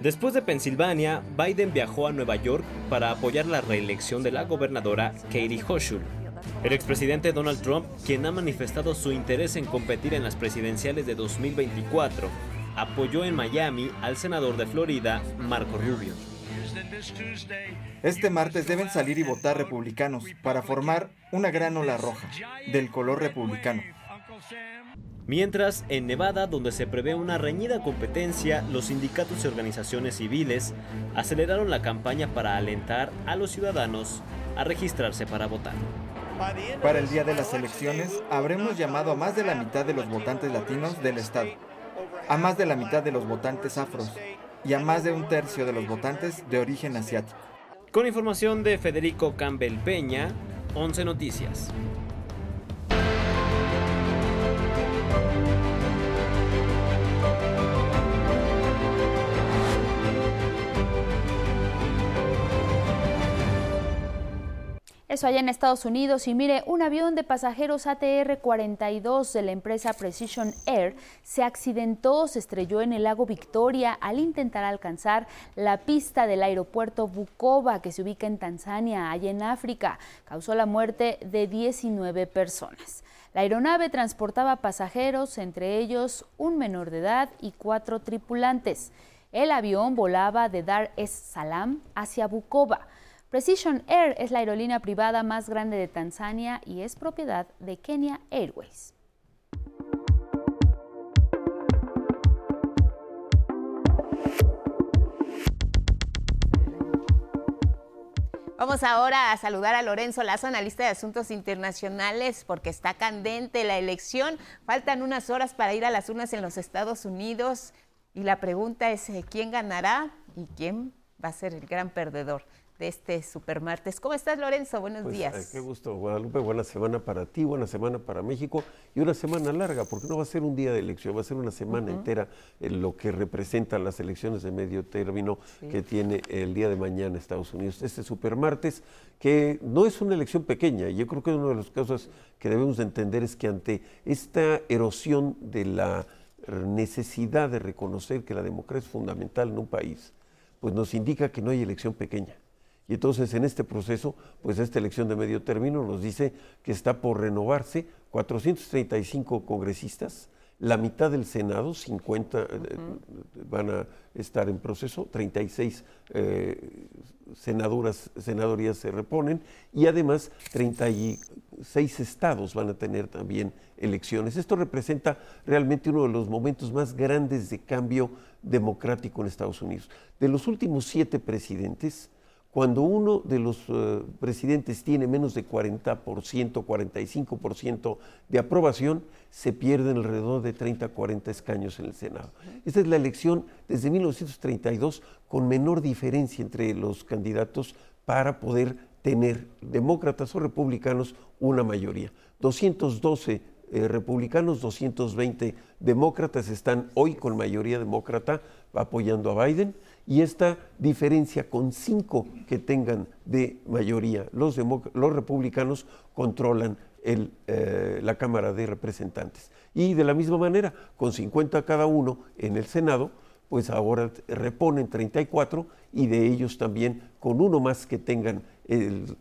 S36: Después de Pensilvania, Biden viajó a Nueva York para apoyar la reelección de la gobernadora Katie Hochul. El expresidente Donald Trump, quien ha manifestado su interés en competir en las presidenciales de 2024, apoyó en Miami al senador de Florida, Marco Rubio.
S37: Este martes deben salir y votar republicanos para formar una gran ola roja del color republicano.
S36: Mientras, en Nevada, donde se prevé una reñida competencia, los sindicatos y organizaciones civiles aceleraron la campaña para alentar a los ciudadanos a registrarse para votar.
S37: Para el día de las elecciones, habremos llamado a más de la mitad de los votantes latinos del estado, a más de la mitad de los votantes afros y a más de un tercio de los votantes de origen asiático.
S36: Con información de Federico Campbell Peña, 11 Noticias.
S2: Eso allá en Estados Unidos y mire, un avión de pasajeros ATR-42 de la empresa Precision Air se accidentó, se estrelló en el lago Victoria al intentar alcanzar la pista del aeropuerto Bukoba que se ubica en Tanzania, allá en África. Causó la muerte de 19 personas. La aeronave transportaba pasajeros, entre ellos un menor de edad y cuatro tripulantes. El avión volaba de Dar es Salaam hacia Bukoba. Precision Air es la aerolínea privada más grande de Tanzania y es propiedad de Kenya Airways.
S1: Vamos ahora a saludar a Lorenzo Lazo, analista de asuntos internacionales, porque está candente la elección. Faltan unas horas para ir a las urnas en los Estados Unidos y la pregunta es eh, quién ganará y quién va a ser el gran perdedor de este supermartes. ¿Cómo estás, Lorenzo? Buenos
S38: pues,
S1: días.
S38: qué gusto, Guadalupe. Buena semana para ti, buena semana para México y una semana larga, porque no va a ser un día de elección, va a ser una semana entera en lo que representan las elecciones de medio término que tiene el día de mañana Estados Unidos. Este supermartes, que no es una elección pequeña, yo creo que una de las cosas que debemos de entender es que ante esta erosión de la necesidad de reconocer que la democracia es fundamental en un país, pues nos indica que no hay elección pequeña. Y entonces en este proceso, pues esta elección de medio término nos dice que está por renovarse 435 congresistas, la mitad del Senado, 50 eh, van a estar en proceso, 36 eh, senadoras, senadorías se reponen y además 36 estados van a tener también elecciones. Esto representa realmente uno de los momentos más grandes de cambio democrático en Estados Unidos. De los últimos siete presidentes, cuando uno de los eh, presidentes tiene menos de 40%, 45% de aprobación, se pierden alrededor de 30, 40 escaños en el Senado. Esta es la elección desde 1932 con menor diferencia entre los candidatos para poder tener, demócratas o republicanos, una mayoría. 212 eh, republicanos, 220 demócratas están hoy con mayoría demócrata apoyando a Biden y esta diferencia con cinco que tengan de mayoría los, los republicanos controlan eh, la Cámara de Representantes. Y de la misma manera, con 50 cada uno en el Senado, pues ahora reponen 34 y de ellos también con uno más que tengan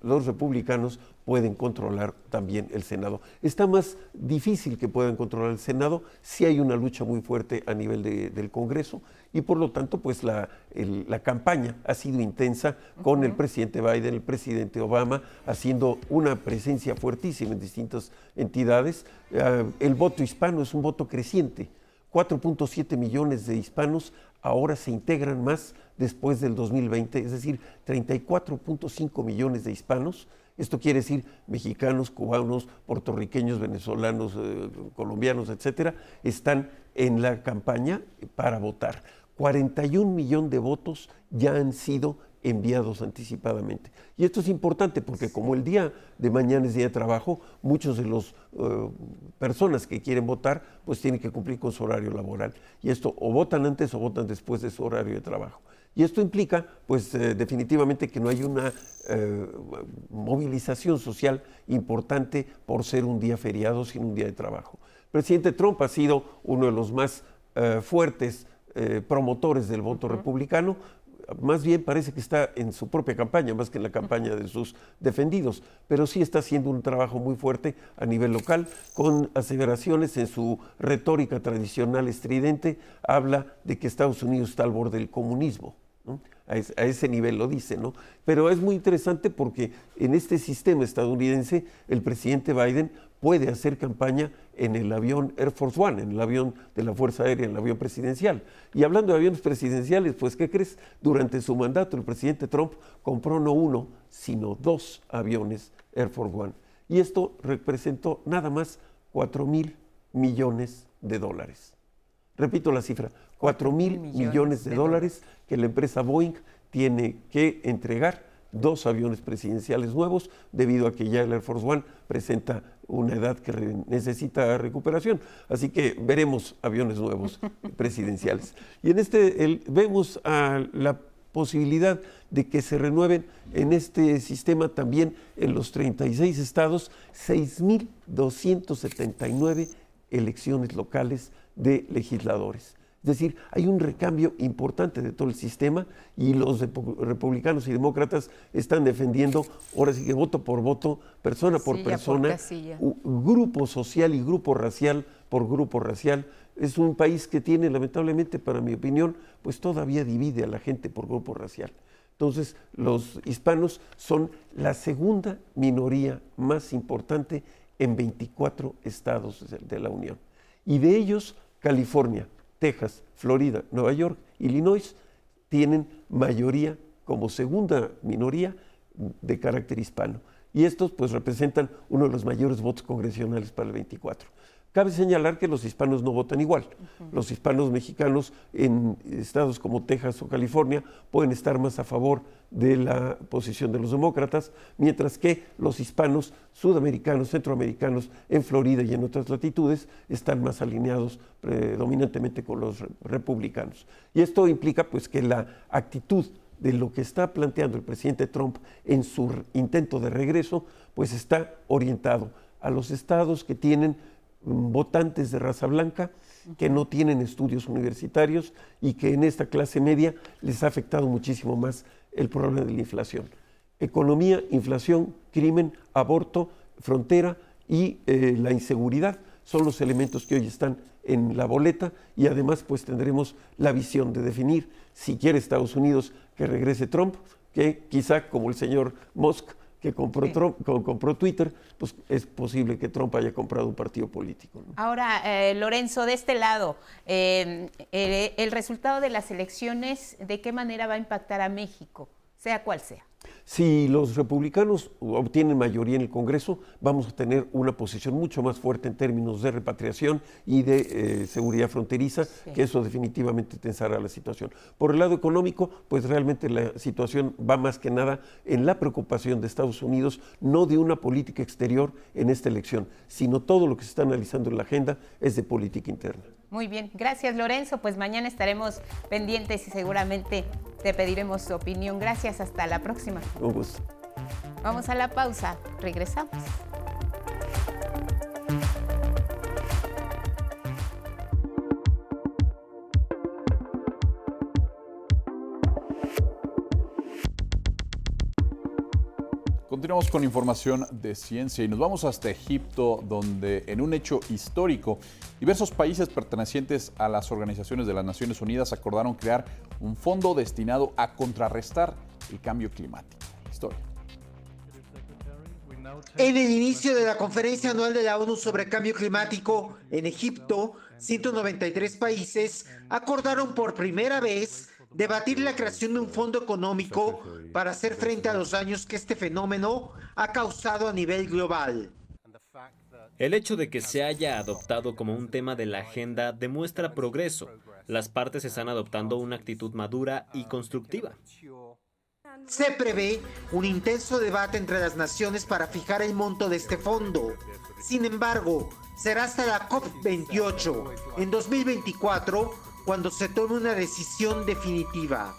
S38: los republicanos pueden controlar también el Senado. Está más difícil que puedan controlar el Senado si hay una lucha muy fuerte a nivel del Congreso y por lo tanto pues la, la campaña ha sido intensa con el presidente Biden, el presidente Obama haciendo una presencia fuertísima en distintas entidades. Ah, el voto hispano es un voto creciente. 4.7 millones de hispanos ahora se integran más después del 2020, es decir, 34.5 millones de hispanos. Esto quiere decir mexicanos, cubanos, puertorriqueños, venezolanos, eh, colombianos, etcétera, están en la campaña para votar. 41 millones de votos ya han sido enviados anticipadamente. Y esto es importante porque como el día de mañana es día de trabajo, muchos de las eh, personas que quieren votar pues tienen que cumplir con su horario laboral. Y esto o votan antes o votan después de su horario de trabajo. Y esto implica, pues eh, definitivamente que no hay una eh, movilización social importante por ser un día feriado, sino un día de trabajo. El presidente Trump ha sido uno de los más fuertes promotores del voto republicano, más bien parece que está en su propia campaña, más que en la campaña de sus defendidos, pero sí está haciendo un trabajo muy fuerte a nivel local, con aseveraciones en su retórica tradicional estridente, habla de que Estados Unidos está al borde del comunismo. A, ese nivel lo dice, ¿no? Pero es muy interesante porque en este sistema estadounidense el presidente Biden puede hacer campaña en el avión Air Force One, en el avión de la Fuerza Aérea, en el avión presidencial. Y hablando de aviones presidenciales, pues ¿qué crees? Durante su mandato el presidente Trump compró no uno, sino dos aviones Air Force One. Y esto representó nada más 4 mil millones de dólares. Repito la cifra, 4 mil millones, de, dólares que la empresa Boeing tiene que entregar dos aviones presidenciales nuevos, debido a que ya el Air Force One presenta una edad que necesita recuperación. Así que veremos aviones nuevos presidenciales. Y en este vemos a la posibilidad de que se renueven en este sistema también en los 36 estados 6.279 elecciones locales de legisladores. Es decir, hay un recambio importante de todo el sistema y los republicanos y demócratas están defendiendo, ahora sí que voto por voto, persona por persona, grupo social y grupo racial por grupo racial. Es un país que tiene, lamentablemente, para mi opinión, pues todavía divide a la gente por grupo racial. Entonces, los hispanos son la segunda minoría más importante en 24 estados de la Unión. Y de ellos, California, Texas, Florida, Nueva York, Illinois, tienen mayoría como segunda minoría de carácter hispano. Y estos pues representan uno de los mayores votos congresionales para el 24. Cabe señalar que los hispanos no votan igual. Los hispanos mexicanos en estados como Texas o California pueden estar más a favor de la posición de los demócratas, mientras que los hispanos sudamericanos, centroamericanos en Florida y en otras latitudes están más alineados predominantemente con los republicanos. Y esto implica pues que la actitud de lo que está planteando el presidente Trump en su intento de regreso, pues está orientado a los estados que tienen votantes de raza blanca que no tienen estudios universitarios y que en esta clase media les ha afectado muchísimo más el problema de la inflación. Economía, inflación, crimen, aborto, frontera y eh, la inseguridad son los elementos que hoy están en la boleta y además pues tendremos la visión de definir si quiere Estados Unidos que regrese Trump, que quizá como el señor Musk que compró, Trump, compró Twitter, pues es posible que Trump haya comprado un partido político.
S1: Ahora, eh, Lorenzo, de este lado, eh, el resultado de las elecciones, ¿de qué manera va a impactar a México, sea cual sea?
S38: Si los republicanos obtienen mayoría en el Congreso, vamos a tener una posición mucho más fuerte en términos de repatriación y de eh, seguridad fronteriza, que eso definitivamente tensará la situación. Por el lado económico, pues realmente la situación va más que nada en la preocupación de Estados Unidos, no de una política exterior en esta elección, sino todo lo que se está analizando en la agenda es de política interna.
S1: Muy bien, gracias Lorenzo. Pues mañana estaremos pendientes y seguramente te pediremos su opinión. Gracias, hasta la próxima.
S38: Un gusto.
S1: Vamos a la pausa, regresamos.
S39: Continuamos con información de ciencia y nos vamos hasta Egipto, donde en un hecho histórico, diversos países pertenecientes a las organizaciones de las Naciones Unidas acordaron crear un fondo destinado a contrarrestar el cambio climático. Historia.
S40: En el inicio de la conferencia anual de la ONU sobre cambio climático en Egipto, 193 países acordaron por primera vez debatir la creación de un fondo económico para hacer frente a los daños que este fenómeno ha causado a nivel global.
S36: El hecho de que se haya adoptado como un tema de la agenda demuestra progreso. Las partes están adoptando una actitud madura y constructiva.
S40: Se prevé un intenso debate entre las naciones para fijar el monto de este fondo. Sin embargo, será hasta la COP28 en 2024 cuando se tome una decisión definitiva.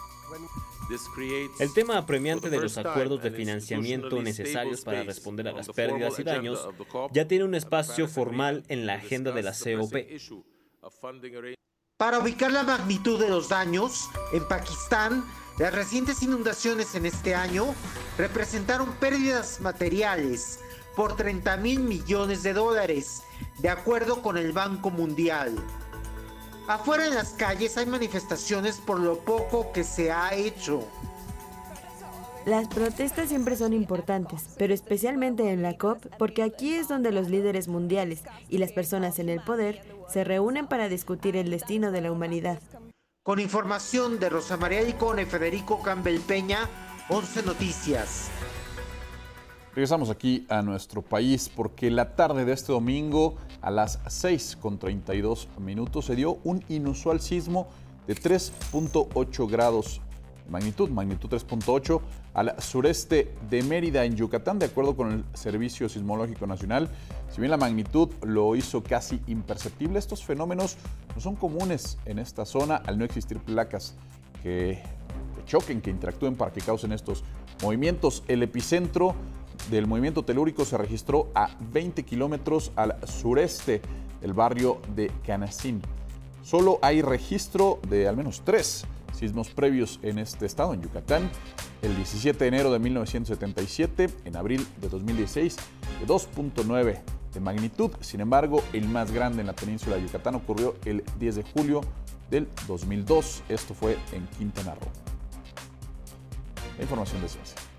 S36: El tema apremiante de los acuerdos de financiamiento necesarios para responder a las pérdidas y daños ya tiene un espacio formal en la agenda de la COP.
S40: Para ubicar la magnitud de los daños, en Pakistán, las recientes inundaciones en este año representaron pérdidas materiales por 30 mil millones de dólares, de acuerdo con el Banco Mundial. Afuera en las calles hay manifestaciones por lo poco que se ha hecho.
S41: Las protestas siempre son importantes, pero especialmente en la COP, porque aquí es donde los líderes mundiales y las personas en el poder se reúnen para discutir el destino de la humanidad.
S40: Con información de Rosa María Icone y Federico Campbell Peña, 11 Noticias.
S16: Regresamos aquí a nuestro país porque la tarde de este domingo a las 6 con 32 minutos se dio un inusual sismo de 3.8 grados de magnitud, magnitud 3.8 al sureste de Mérida en Yucatán, de acuerdo con el Servicio Sismológico Nacional. Si bien la magnitud lo hizo casi imperceptible, estos fenómenos no son comunes en esta zona al no existir placas que choquen, que interactúen para que causen estos movimientos. El epicentro del movimiento telúrico se registró a 20 kilómetros al sureste del barrio de Canacín. Solo hay registro de al menos tres sismos previos en este estado, en Yucatán, el 17 de enero de 1977, en abril de 2016, de 2.9 de magnitud. Sin embargo, el más grande en la península de Yucatán ocurrió el 10 de julio del 2002. Esto fue en Quintana Roo. información de ciencia.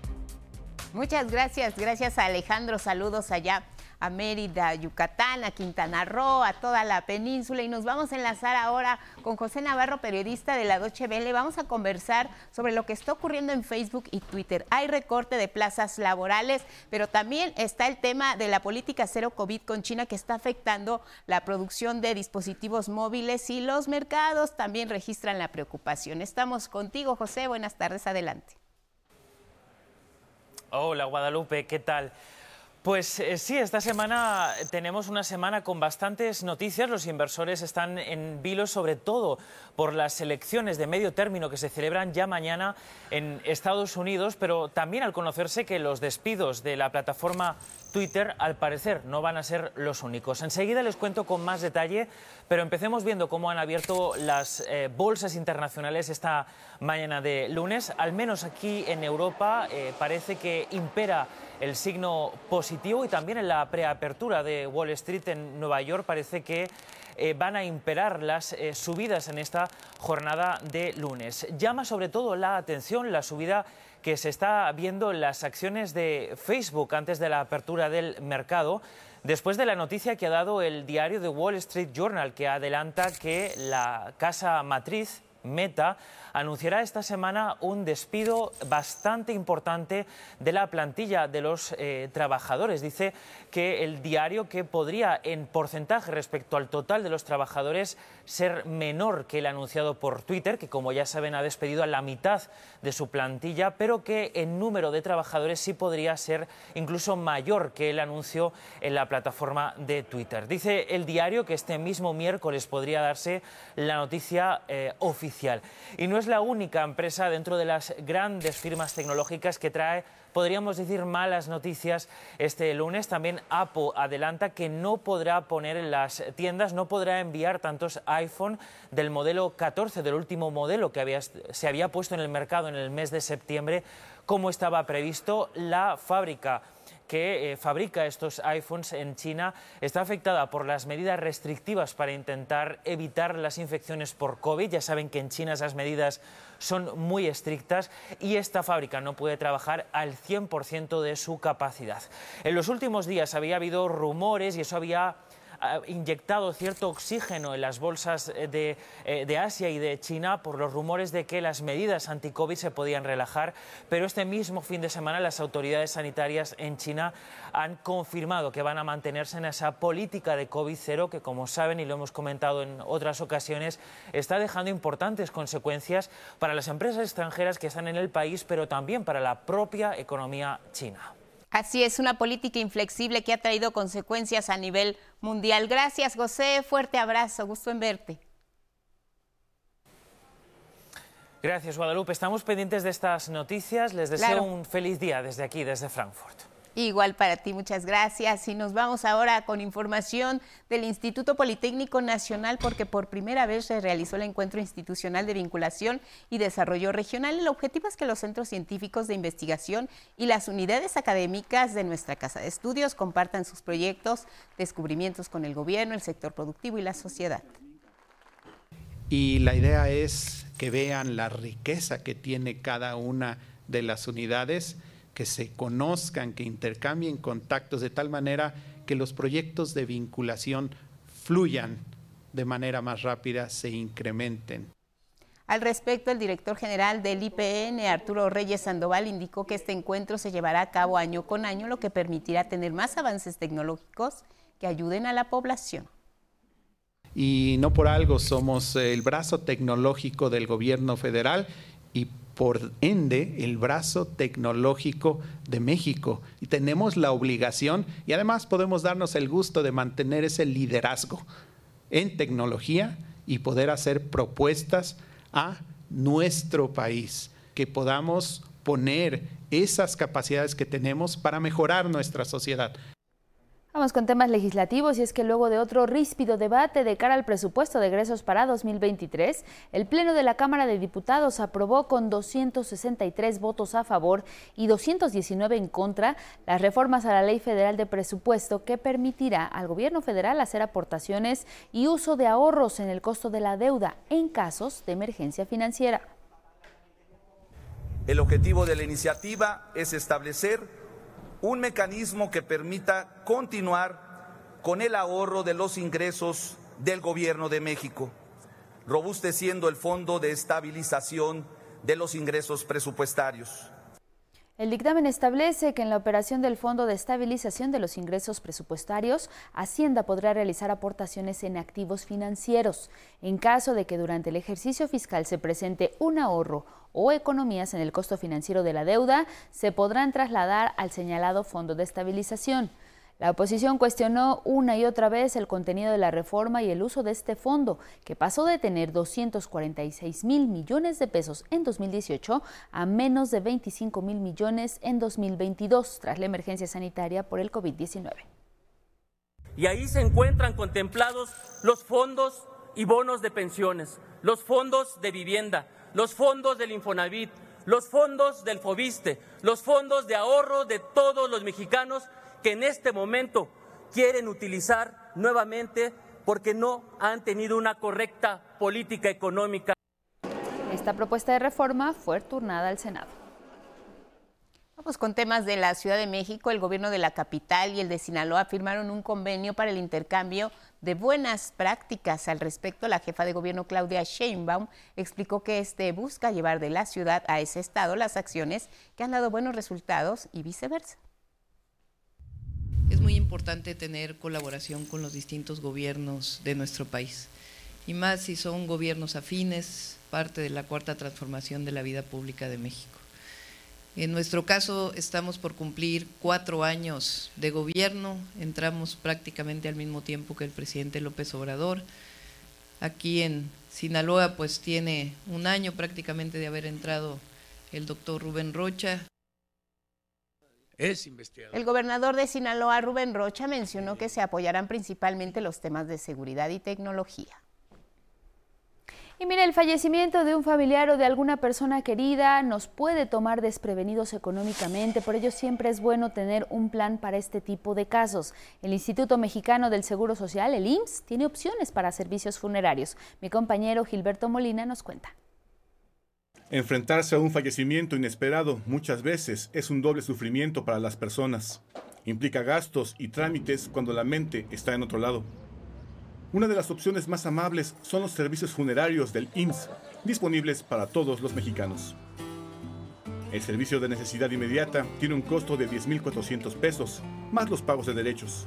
S1: Muchas gracias, gracias a Alejandro, saludos allá a Mérida, Yucatán, a Quintana Roo, a toda la península y nos vamos a enlazar ahora con José Navarro, periodista de la Doche Vele. Vamos a conversar sobre lo que está ocurriendo en Facebook y Twitter. Hay recorte de plazas laborales, pero también está el tema de la política cero COVID con China que está afectando la producción de dispositivos móviles y los mercados también registran la preocupación. Estamos contigo, José. Buenas tardes, adelante.
S33: Hola Guadalupe, ¿qué tal? Pues eh, sí, esta semana tenemos una semana con bastantes noticias. Los inversores están en vilo sobre todo por las elecciones de medio término que se celebran ya mañana en Estados Unidos, pero también al conocerse que los despidos de la plataforma Twitter al parecer no van a ser los únicos. Enseguida les cuento con más detalle, pero empecemos viendo cómo han abierto las eh, bolsas internacionales esta mañana de lunes. Al menos aquí en Europa eh, parece que impera el signo positivo y también en la preapertura de Wall Street en Nueva York parece que eh, van a imperar las subidas en esta jornada de lunes. Llama sobre todo la atención la subida que se está viendo en las acciones de Facebook antes de la apertura del mercado, después de la noticia que ha dado el diario The Wall Street Journal, que adelanta que la casa matriz Meta anunciará esta semana un despido bastante importante de la plantilla de los eh, trabajadores. Dice que el diario que podría en porcentaje respecto al total de los trabajadores ser menor que el anunciado por Twitter, que como ya saben ha despedido a la mitad de su plantilla, pero que en número de trabajadores sí podría ser incluso mayor que el anuncio en la plataforma de Twitter. Dice el diario que este mismo miércoles podría darse la noticia eh, oficial. Y no es la única empresa dentro de las grandes firmas tecnológicas que trae podríamos decir, malas noticias este lunes. También Apple adelanta que no podrá poner en las tiendas, no podrá enviar tantos iPhone del modelo 14, del último modelo que se había puesto en el mercado en el mes de septiembre, como estaba previsto. La fábrica que eh, fabrica estos iPhones en China está afectada por las medidas restrictivas para intentar evitar las infecciones por COVID. Ya saben que en China esas medidas son muy estrictas y esta fábrica no puede trabajar al 100% de su capacidad. En los últimos días había habido rumores y eso había inyectado cierto oxígeno en las bolsas de, de Asia y de China por los rumores de que las medidas anti-COVID se podían relajar, pero este mismo fin de semana las autoridades sanitarias en China han confirmado que van a mantenerse en esa política de COVID-0 que, como saben y lo hemos comentado en otras ocasiones, está dejando importantes consecuencias para las empresas extranjeras que están en el país, pero también para la propia economía china.
S1: Así es, una política inflexible que ha traído consecuencias a nivel mundial. Gracias, José. Fuerte abrazo. Gusto en verte.
S33: Gracias, Guadalupe. Estamos pendientes de estas noticias. Les deseo un feliz día desde aquí, desde Frankfurt.
S1: Igual para ti, muchas gracias. Y nos vamos ahora con información del Instituto Politécnico Nacional porque por primera vez se realizó el encuentro institucional de vinculación y desarrollo regional. El objetivo es que los centros científicos de investigación y las unidades académicas de nuestra Casa de Estudios compartan sus proyectos, descubrimientos con el gobierno, el sector productivo y la sociedad.
S42: Y la idea es que vean la riqueza que tiene cada una de las unidades que se conozcan, que intercambien contactos de tal manera que los proyectos de vinculación fluyan de manera más rápida, se incrementen.
S1: Al respecto, el director general del IPN, Arturo Reyes Sandoval, indicó que este encuentro se llevará a cabo año con año, lo que permitirá tener más avances tecnológicos que ayuden a la población.
S42: Y no por algo somos el brazo tecnológico del gobierno federal y por ende el brazo tecnológico de México. Y tenemos la obligación y además podemos darnos el gusto de mantener ese liderazgo en tecnología y poder hacer propuestas a nuestro país, que podamos poner esas capacidades que tenemos para mejorar nuestra sociedad.
S2: Vamos con temas legislativos y es que luego de otro ríspido debate de cara al presupuesto de egresos para 2023, el Pleno de la Cámara de Diputados aprobó con 263 votos a favor y 219 en contra las reformas a la Ley Federal de Presupuesto que permitirá al gobierno federal hacer aportaciones y uso de ahorros en el costo de la deuda en casos de emergencia financiera.
S43: El objetivo de la iniciativa es establecer un mecanismo que permita continuar con el ahorro de los ingresos del Gobierno de México, robusteciendo el Fondo de Estabilización de los Ingresos Presupuestarios.
S2: El dictamen establece que en la operación del Fondo de Estabilización de los Ingresos Presupuestarios, Hacienda podrá realizar aportaciones en activos financieros. En caso de que durante el ejercicio fiscal se presente un ahorro o economías en el costo financiero de la deuda, se podrán trasladar al señalado Fondo de Estabilización. La oposición cuestionó una y otra vez el contenido de la reforma y el uso de este fondo, que pasó de tener 246 mil millones de pesos en 2018 a menos de 25 mil millones en 2022, tras la emergencia sanitaria por el COVID-19.
S44: Y ahí se encuentran contemplados los fondos y bonos de pensiones, los fondos de vivienda, los fondos del Infonavit, los fondos del Fobiste, los fondos de ahorro de todos los mexicanos que en este momento quieren utilizar nuevamente porque no han tenido una correcta política económica.
S2: Esta propuesta de reforma fue turnada al Senado.
S1: Vamos con temas de la Ciudad de México. El gobierno de la capital y el de Sinaloa firmaron un convenio para el intercambio de buenas prácticas. Al respecto, la jefa de gobierno Claudia Sheinbaum explicó que este busca llevar de la ciudad a ese estado las acciones que han dado buenos resultados y viceversa.
S45: Es muy importante tener colaboración con los distintos gobiernos de nuestro país, y más si son gobiernos afines, parte de la cuarta transformación de la vida pública de México. En nuestro caso estamos por cumplir cuatro años de gobierno, entramos prácticamente al mismo tiempo que el presidente López Obrador. Aquí en Sinaloa pues tiene un año prácticamente de haber entrado el doctor Rubén Rocha,
S1: es investigador. El gobernador de Sinaloa, Rubén Rocha, mencionó que se apoyarán principalmente los temas de seguridad y tecnología.
S2: Y mire, el fallecimiento de un familiar o de alguna persona querida nos puede tomar desprevenidos económicamente, por ello siempre es bueno tener un plan para este tipo de casos. El Instituto Mexicano del Seguro Social, el IMSS, tiene opciones para servicios funerarios. Mi compañero Gilberto Molina nos cuenta.
S46: Enfrentarse a un fallecimiento inesperado muchas veces es un doble sufrimiento para las personas. Implica gastos y trámites cuando la mente está en otro lado.
S9: Una de las opciones más amables son los servicios funerarios del IMSS, disponibles para todos los mexicanos. El servicio de necesidad inmediata tiene un costo de 10.400 pesos, más los pagos de derechos.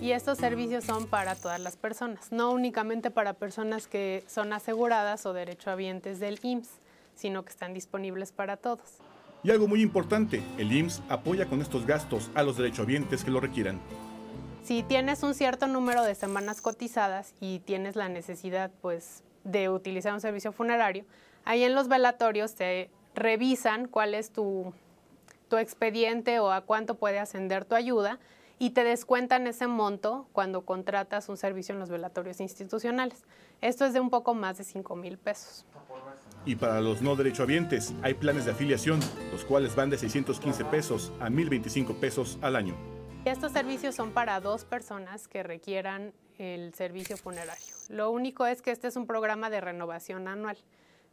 S47: Y estos servicios son para todas las personas, no únicamente para personas que son aseguradas o derechohabientes del IMSS, sino que están disponibles para todos.
S9: Y algo muy importante, el IMSS apoya con estos gastos a los derechohabientes que lo requieran.
S47: Si tienes un cierto número de semanas cotizadas y tienes la necesidad pues, de utilizar un servicio funerario, ahí en los velatorios te revisan cuál es tu, tu expediente o a cuánto puede ascender tu ayuda y te descuentan ese monto cuando contratas un servicio en los velatorios institucionales. Esto es de un poco más de 5 mil pesos.
S9: Y para los no derechohabientes hay planes de afiliación, los cuales van de 615 pesos a 1.025 pesos al año.
S47: Estos servicios son para dos personas que requieran el servicio funerario. Lo único es que este es un programa de renovación anual.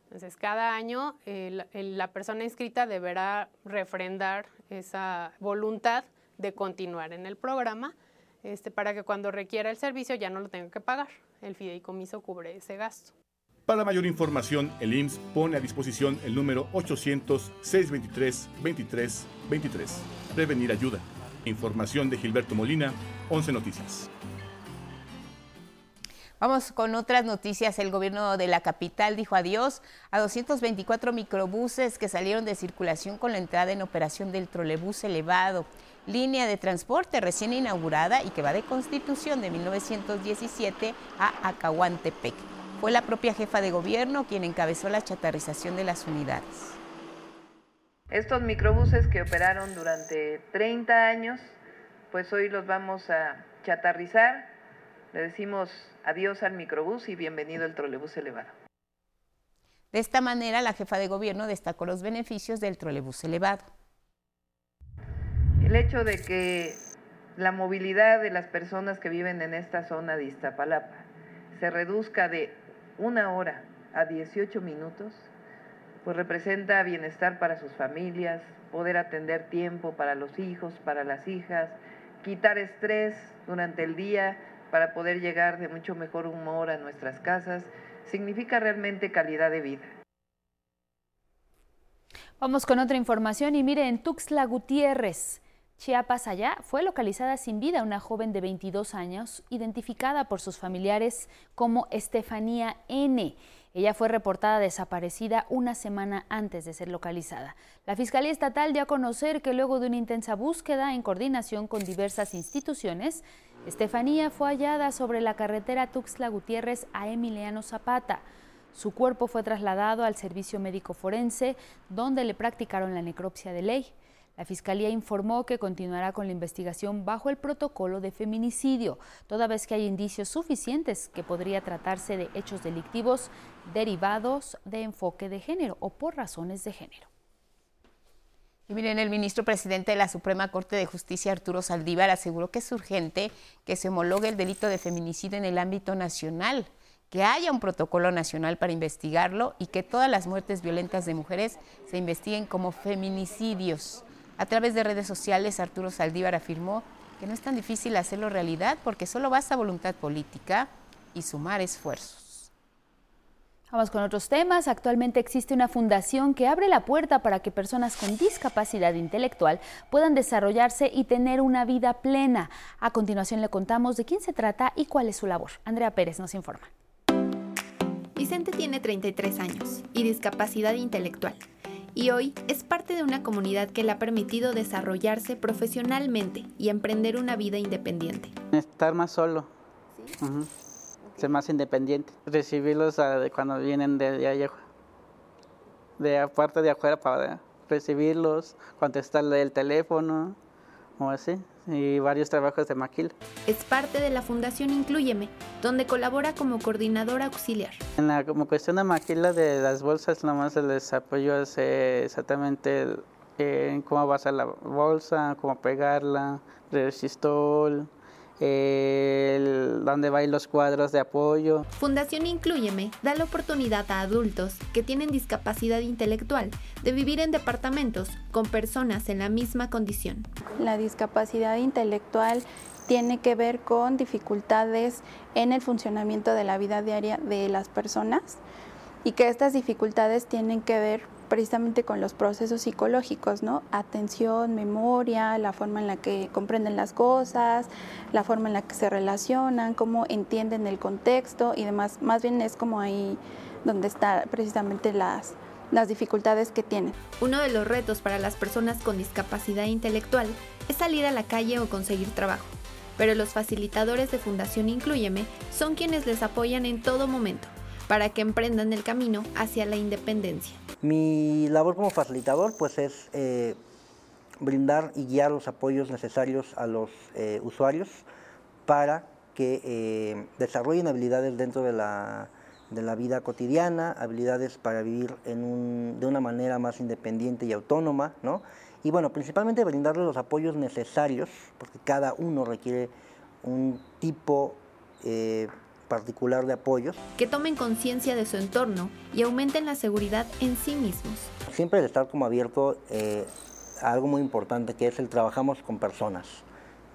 S47: Entonces, cada año eh, la persona inscrita deberá refrendar esa voluntad de continuar en el programa este, para que cuando requiera el servicio ya no lo tenga que pagar. El fideicomiso cubre ese gasto.
S9: Para mayor información, el IMSS pone a disposición el número 800-623-2323. Prevenir ayuda. Información de Gilberto Molina, 11 Noticias.
S1: Vamos con otras noticias. El gobierno de la capital dijo adiós a 224 microbuses que salieron de circulación con la entrada en operación del trolebús elevado, línea de transporte recién inaugurada y que va de Constitución de 1917 a Acahuantepec. Fue la propia jefa de gobierno quien encabezó la chatarrización de las unidades.
S48: Estos microbuses que operaron durante 30 años, pues hoy los vamos a chatarrizar. Le decimos Adiós al microbús y bienvenido al trolebús elevado.
S1: De esta manera, la jefa de gobierno destacó los beneficios del trolebús elevado.
S48: El hecho de que la movilidad de las personas que viven en esta zona de Iztapalapa se reduzca de una hora a 18 minutos, pues representa bienestar para sus familias, poder atender tiempo para los hijos, para las hijas, quitar estrés durante el día para poder llegar de mucho mejor humor a nuestras casas, significa realmente calidad de vida.
S2: Vamos con otra información y mire, en Tuxtla Gutiérrez, Chiapas allá, fue localizada sin vida una joven de 22 años, identificada por sus familiares como Estefanía N. Ella fue reportada desaparecida una semana antes de ser localizada. La Fiscalía Estatal dio a conocer que luego de una intensa búsqueda en coordinación con diversas instituciones, Estefanía fue hallada sobre la carretera Tuxtla Gutiérrez a Emiliano Zapata. Su cuerpo fue trasladado al servicio médico forense, donde le practicaron la necropsia de ley. La Fiscalía informó que continuará con la investigación bajo el protocolo de feminicidio, toda vez que hay indicios suficientes que podría tratarse de hechos delictivos derivados de enfoque de género o por razones de género. Y miren, el ministro presidente de la Suprema Corte de Justicia, Arturo Saldívar, aseguró que es urgente que se homologue el delito de feminicidio en el ámbito nacional, que haya un protocolo nacional para investigarlo y que todas las muertes violentas de mujeres se investiguen como feminicidios. A través de redes sociales, Arturo Saldívar afirmó que no es tan difícil hacerlo realidad porque solo basta voluntad política y sumar esfuerzos. Vamos con otros temas. Actualmente existe una fundación que abre la puerta para que personas con discapacidad intelectual puedan desarrollarse y tener una vida plena. A continuación le contamos de quién se trata y cuál es su labor. Andrea Pérez nos informa.
S49: Vicente tiene 33 años y discapacidad intelectual. Y hoy es parte de una comunidad que le ha permitido desarrollarse profesionalmente y emprender una vida independiente.
S50: Estar más solo. ¿Sí? ser más independiente. Recibirlos cuando vienen de, de allá, de aparte de afuera para recibirlos, contestarle el teléfono o así, y varios trabajos de maquila.
S49: Es parte de la Fundación Incluyeme, donde colabora como coordinadora auxiliar.
S50: En la como cuestión de maquila de las bolsas, nomás les apoyo exactamente cómo va a ser la bolsa, cómo pegarla, resistol,
S51: el, donde va los cuadros de apoyo.
S49: Fundación Incluyeme da la oportunidad a adultos que tienen discapacidad intelectual de vivir en departamentos con personas en la misma condición.
S42: La discapacidad intelectual tiene que ver con dificultades en el funcionamiento de la vida diaria de las personas y que estas dificultades tienen que ver precisamente con los procesos psicológicos, ¿no? Atención, memoria, la forma en la que comprenden las cosas, la forma en la que se relacionan, cómo entienden el contexto y demás. Más bien es como ahí donde están precisamente las, las dificultades que tienen.
S49: Uno de los retos para las personas con discapacidad intelectual es salir a la calle o conseguir trabajo, pero los facilitadores de Fundación Incluyeme son quienes les apoyan en todo momento para que emprendan el camino hacia la independencia.
S52: Mi labor como facilitador pues es eh, brindar y guiar los apoyos necesarios a los eh, usuarios para que eh, desarrollen habilidades dentro de la, de la, vida cotidiana, habilidades para vivir en un, de una manera más independiente y autónoma, ¿no? Y bueno, principalmente brindarles los apoyos necesarios, porque cada uno requiere un tipo particular de apoyos.
S49: Que tomen conciencia de su entorno y aumenten la seguridad en sí mismos.
S52: Siempre el estar como abierto eh, a algo muy importante que es el trabajamos con personas,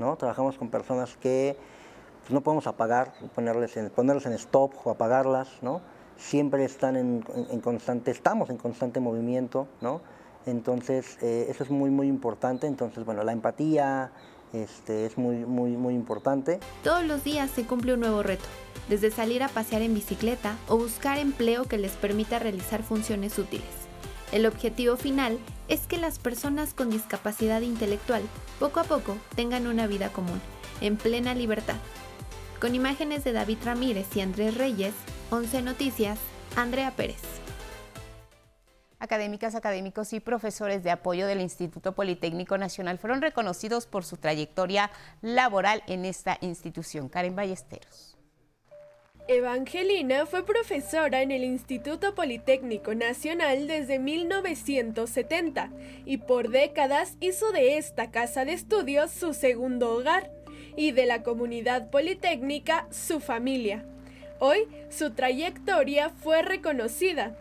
S52: ¿no? Trabajamos con personas que pues, no podemos apagar, ponerles en, ponerles en stop o apagarlas, ¿no? Siempre están en, constante, estamos en constante movimiento, ¿no? Entonces, eh, eso es muy, muy importante. Entonces, bueno, la empatía este, es muy, muy, muy importante.
S49: Todos los días se cumple un nuevo reto desde salir a pasear en bicicleta o buscar empleo que les permita realizar funciones útiles. El objetivo final es que las personas con discapacidad intelectual poco a poco tengan una vida común, en plena libertad. Con imágenes de David Ramírez y Andrés Reyes, 11 Noticias, Andrea Pérez.
S1: Académicas, académicos y profesores de apoyo del Instituto Politécnico Nacional fueron reconocidos por su trayectoria laboral en esta institución. Karen Ballesteros.
S8: Evangelina fue profesora en el Instituto Politécnico Nacional desde 1970 y por décadas hizo de esta casa de estudios su segundo hogar y de la comunidad politécnica su familia. Hoy su trayectoria fue reconocida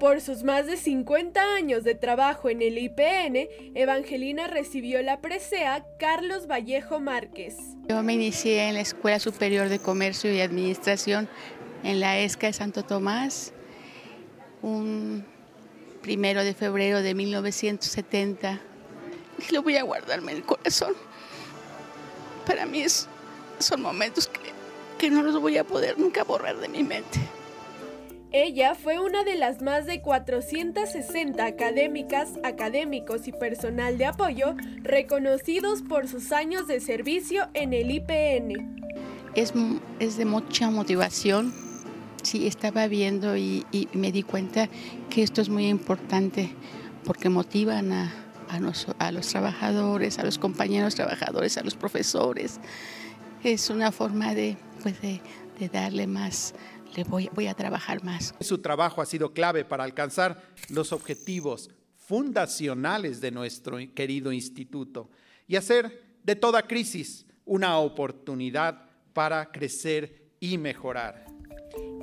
S8: por sus más de 50 años de trabajo en el IPN, Evangelina recibió la presea Carlos Vallejo Márquez.
S40: Yo me inicié en la Escuela Superior de Comercio y Administración en la ESCA de Santo Tomás, un primero de febrero de 1970. Y lo voy a guardarme en el corazón. Para mí son momentos que, que no los voy a poder nunca borrar de mi mente.
S8: Ella fue una de las más de 460 académicas, académicos y personal de apoyo reconocidos por sus años de servicio en el IPN.
S40: Es, es de mucha motivación. Sí, estaba viendo y, me di cuenta que esto es muy importante porque motivan a, a los trabajadores, a los compañeros trabajadores, a los profesores. Es una forma de, pues de, de darle más le voy, a trabajar más.
S53: Su trabajo ha sido clave para alcanzar los objetivos fundacionales de nuestro querido instituto y hacer de toda crisis una oportunidad para crecer y mejorar.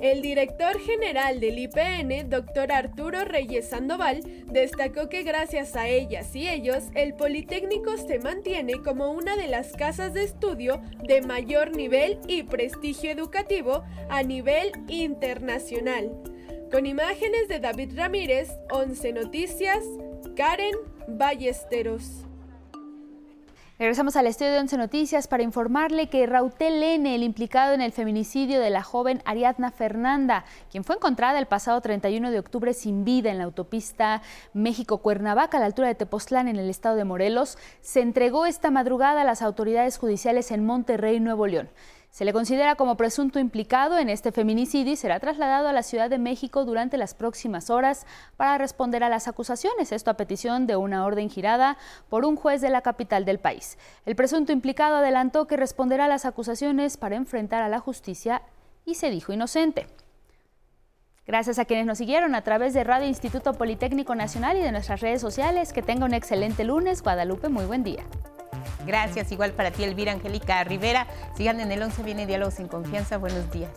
S8: El director general del IPN, doctor Arturo Reyes Sandoval, destacó que gracias a ellas y ellos, el Politécnico se mantiene como una de las casas de estudio de mayor nivel y prestigio educativo a nivel internacional. Con imágenes de David Ramírez, 11 Noticias, Karen Ballesteros.
S2: Regresamos al estudio de Once Noticias para informarle que Rautel N, el implicado en el feminicidio de la joven Ariadna Fernanda, quien fue encontrada el pasado 31 de octubre sin vida en la autopista México-Cuernavaca a la altura de Tepoztlán en el estado de Morelos, se entregó esta madrugada a las autoridades judiciales en Monterrey, Nuevo León. Se le considera como presunto implicado en este feminicidio y será trasladado a la Ciudad de México durante las próximas horas para responder a las acusaciones, esto a petición de una orden girada por un juez de la capital del país. El presunto implicado adelantó que responderá a las acusaciones para enfrentar a la justicia y se dijo inocente. Gracias a quienes nos siguieron a través de Radio Instituto Politécnico Nacional y de nuestras redes sociales. Que tenga un excelente lunes. Guadalupe, muy buen día.
S1: Gracias, igual para ti, Elvira Angélica Rivera. Sigan en el 11, viene Diálogos sin Confianza. Buenos días.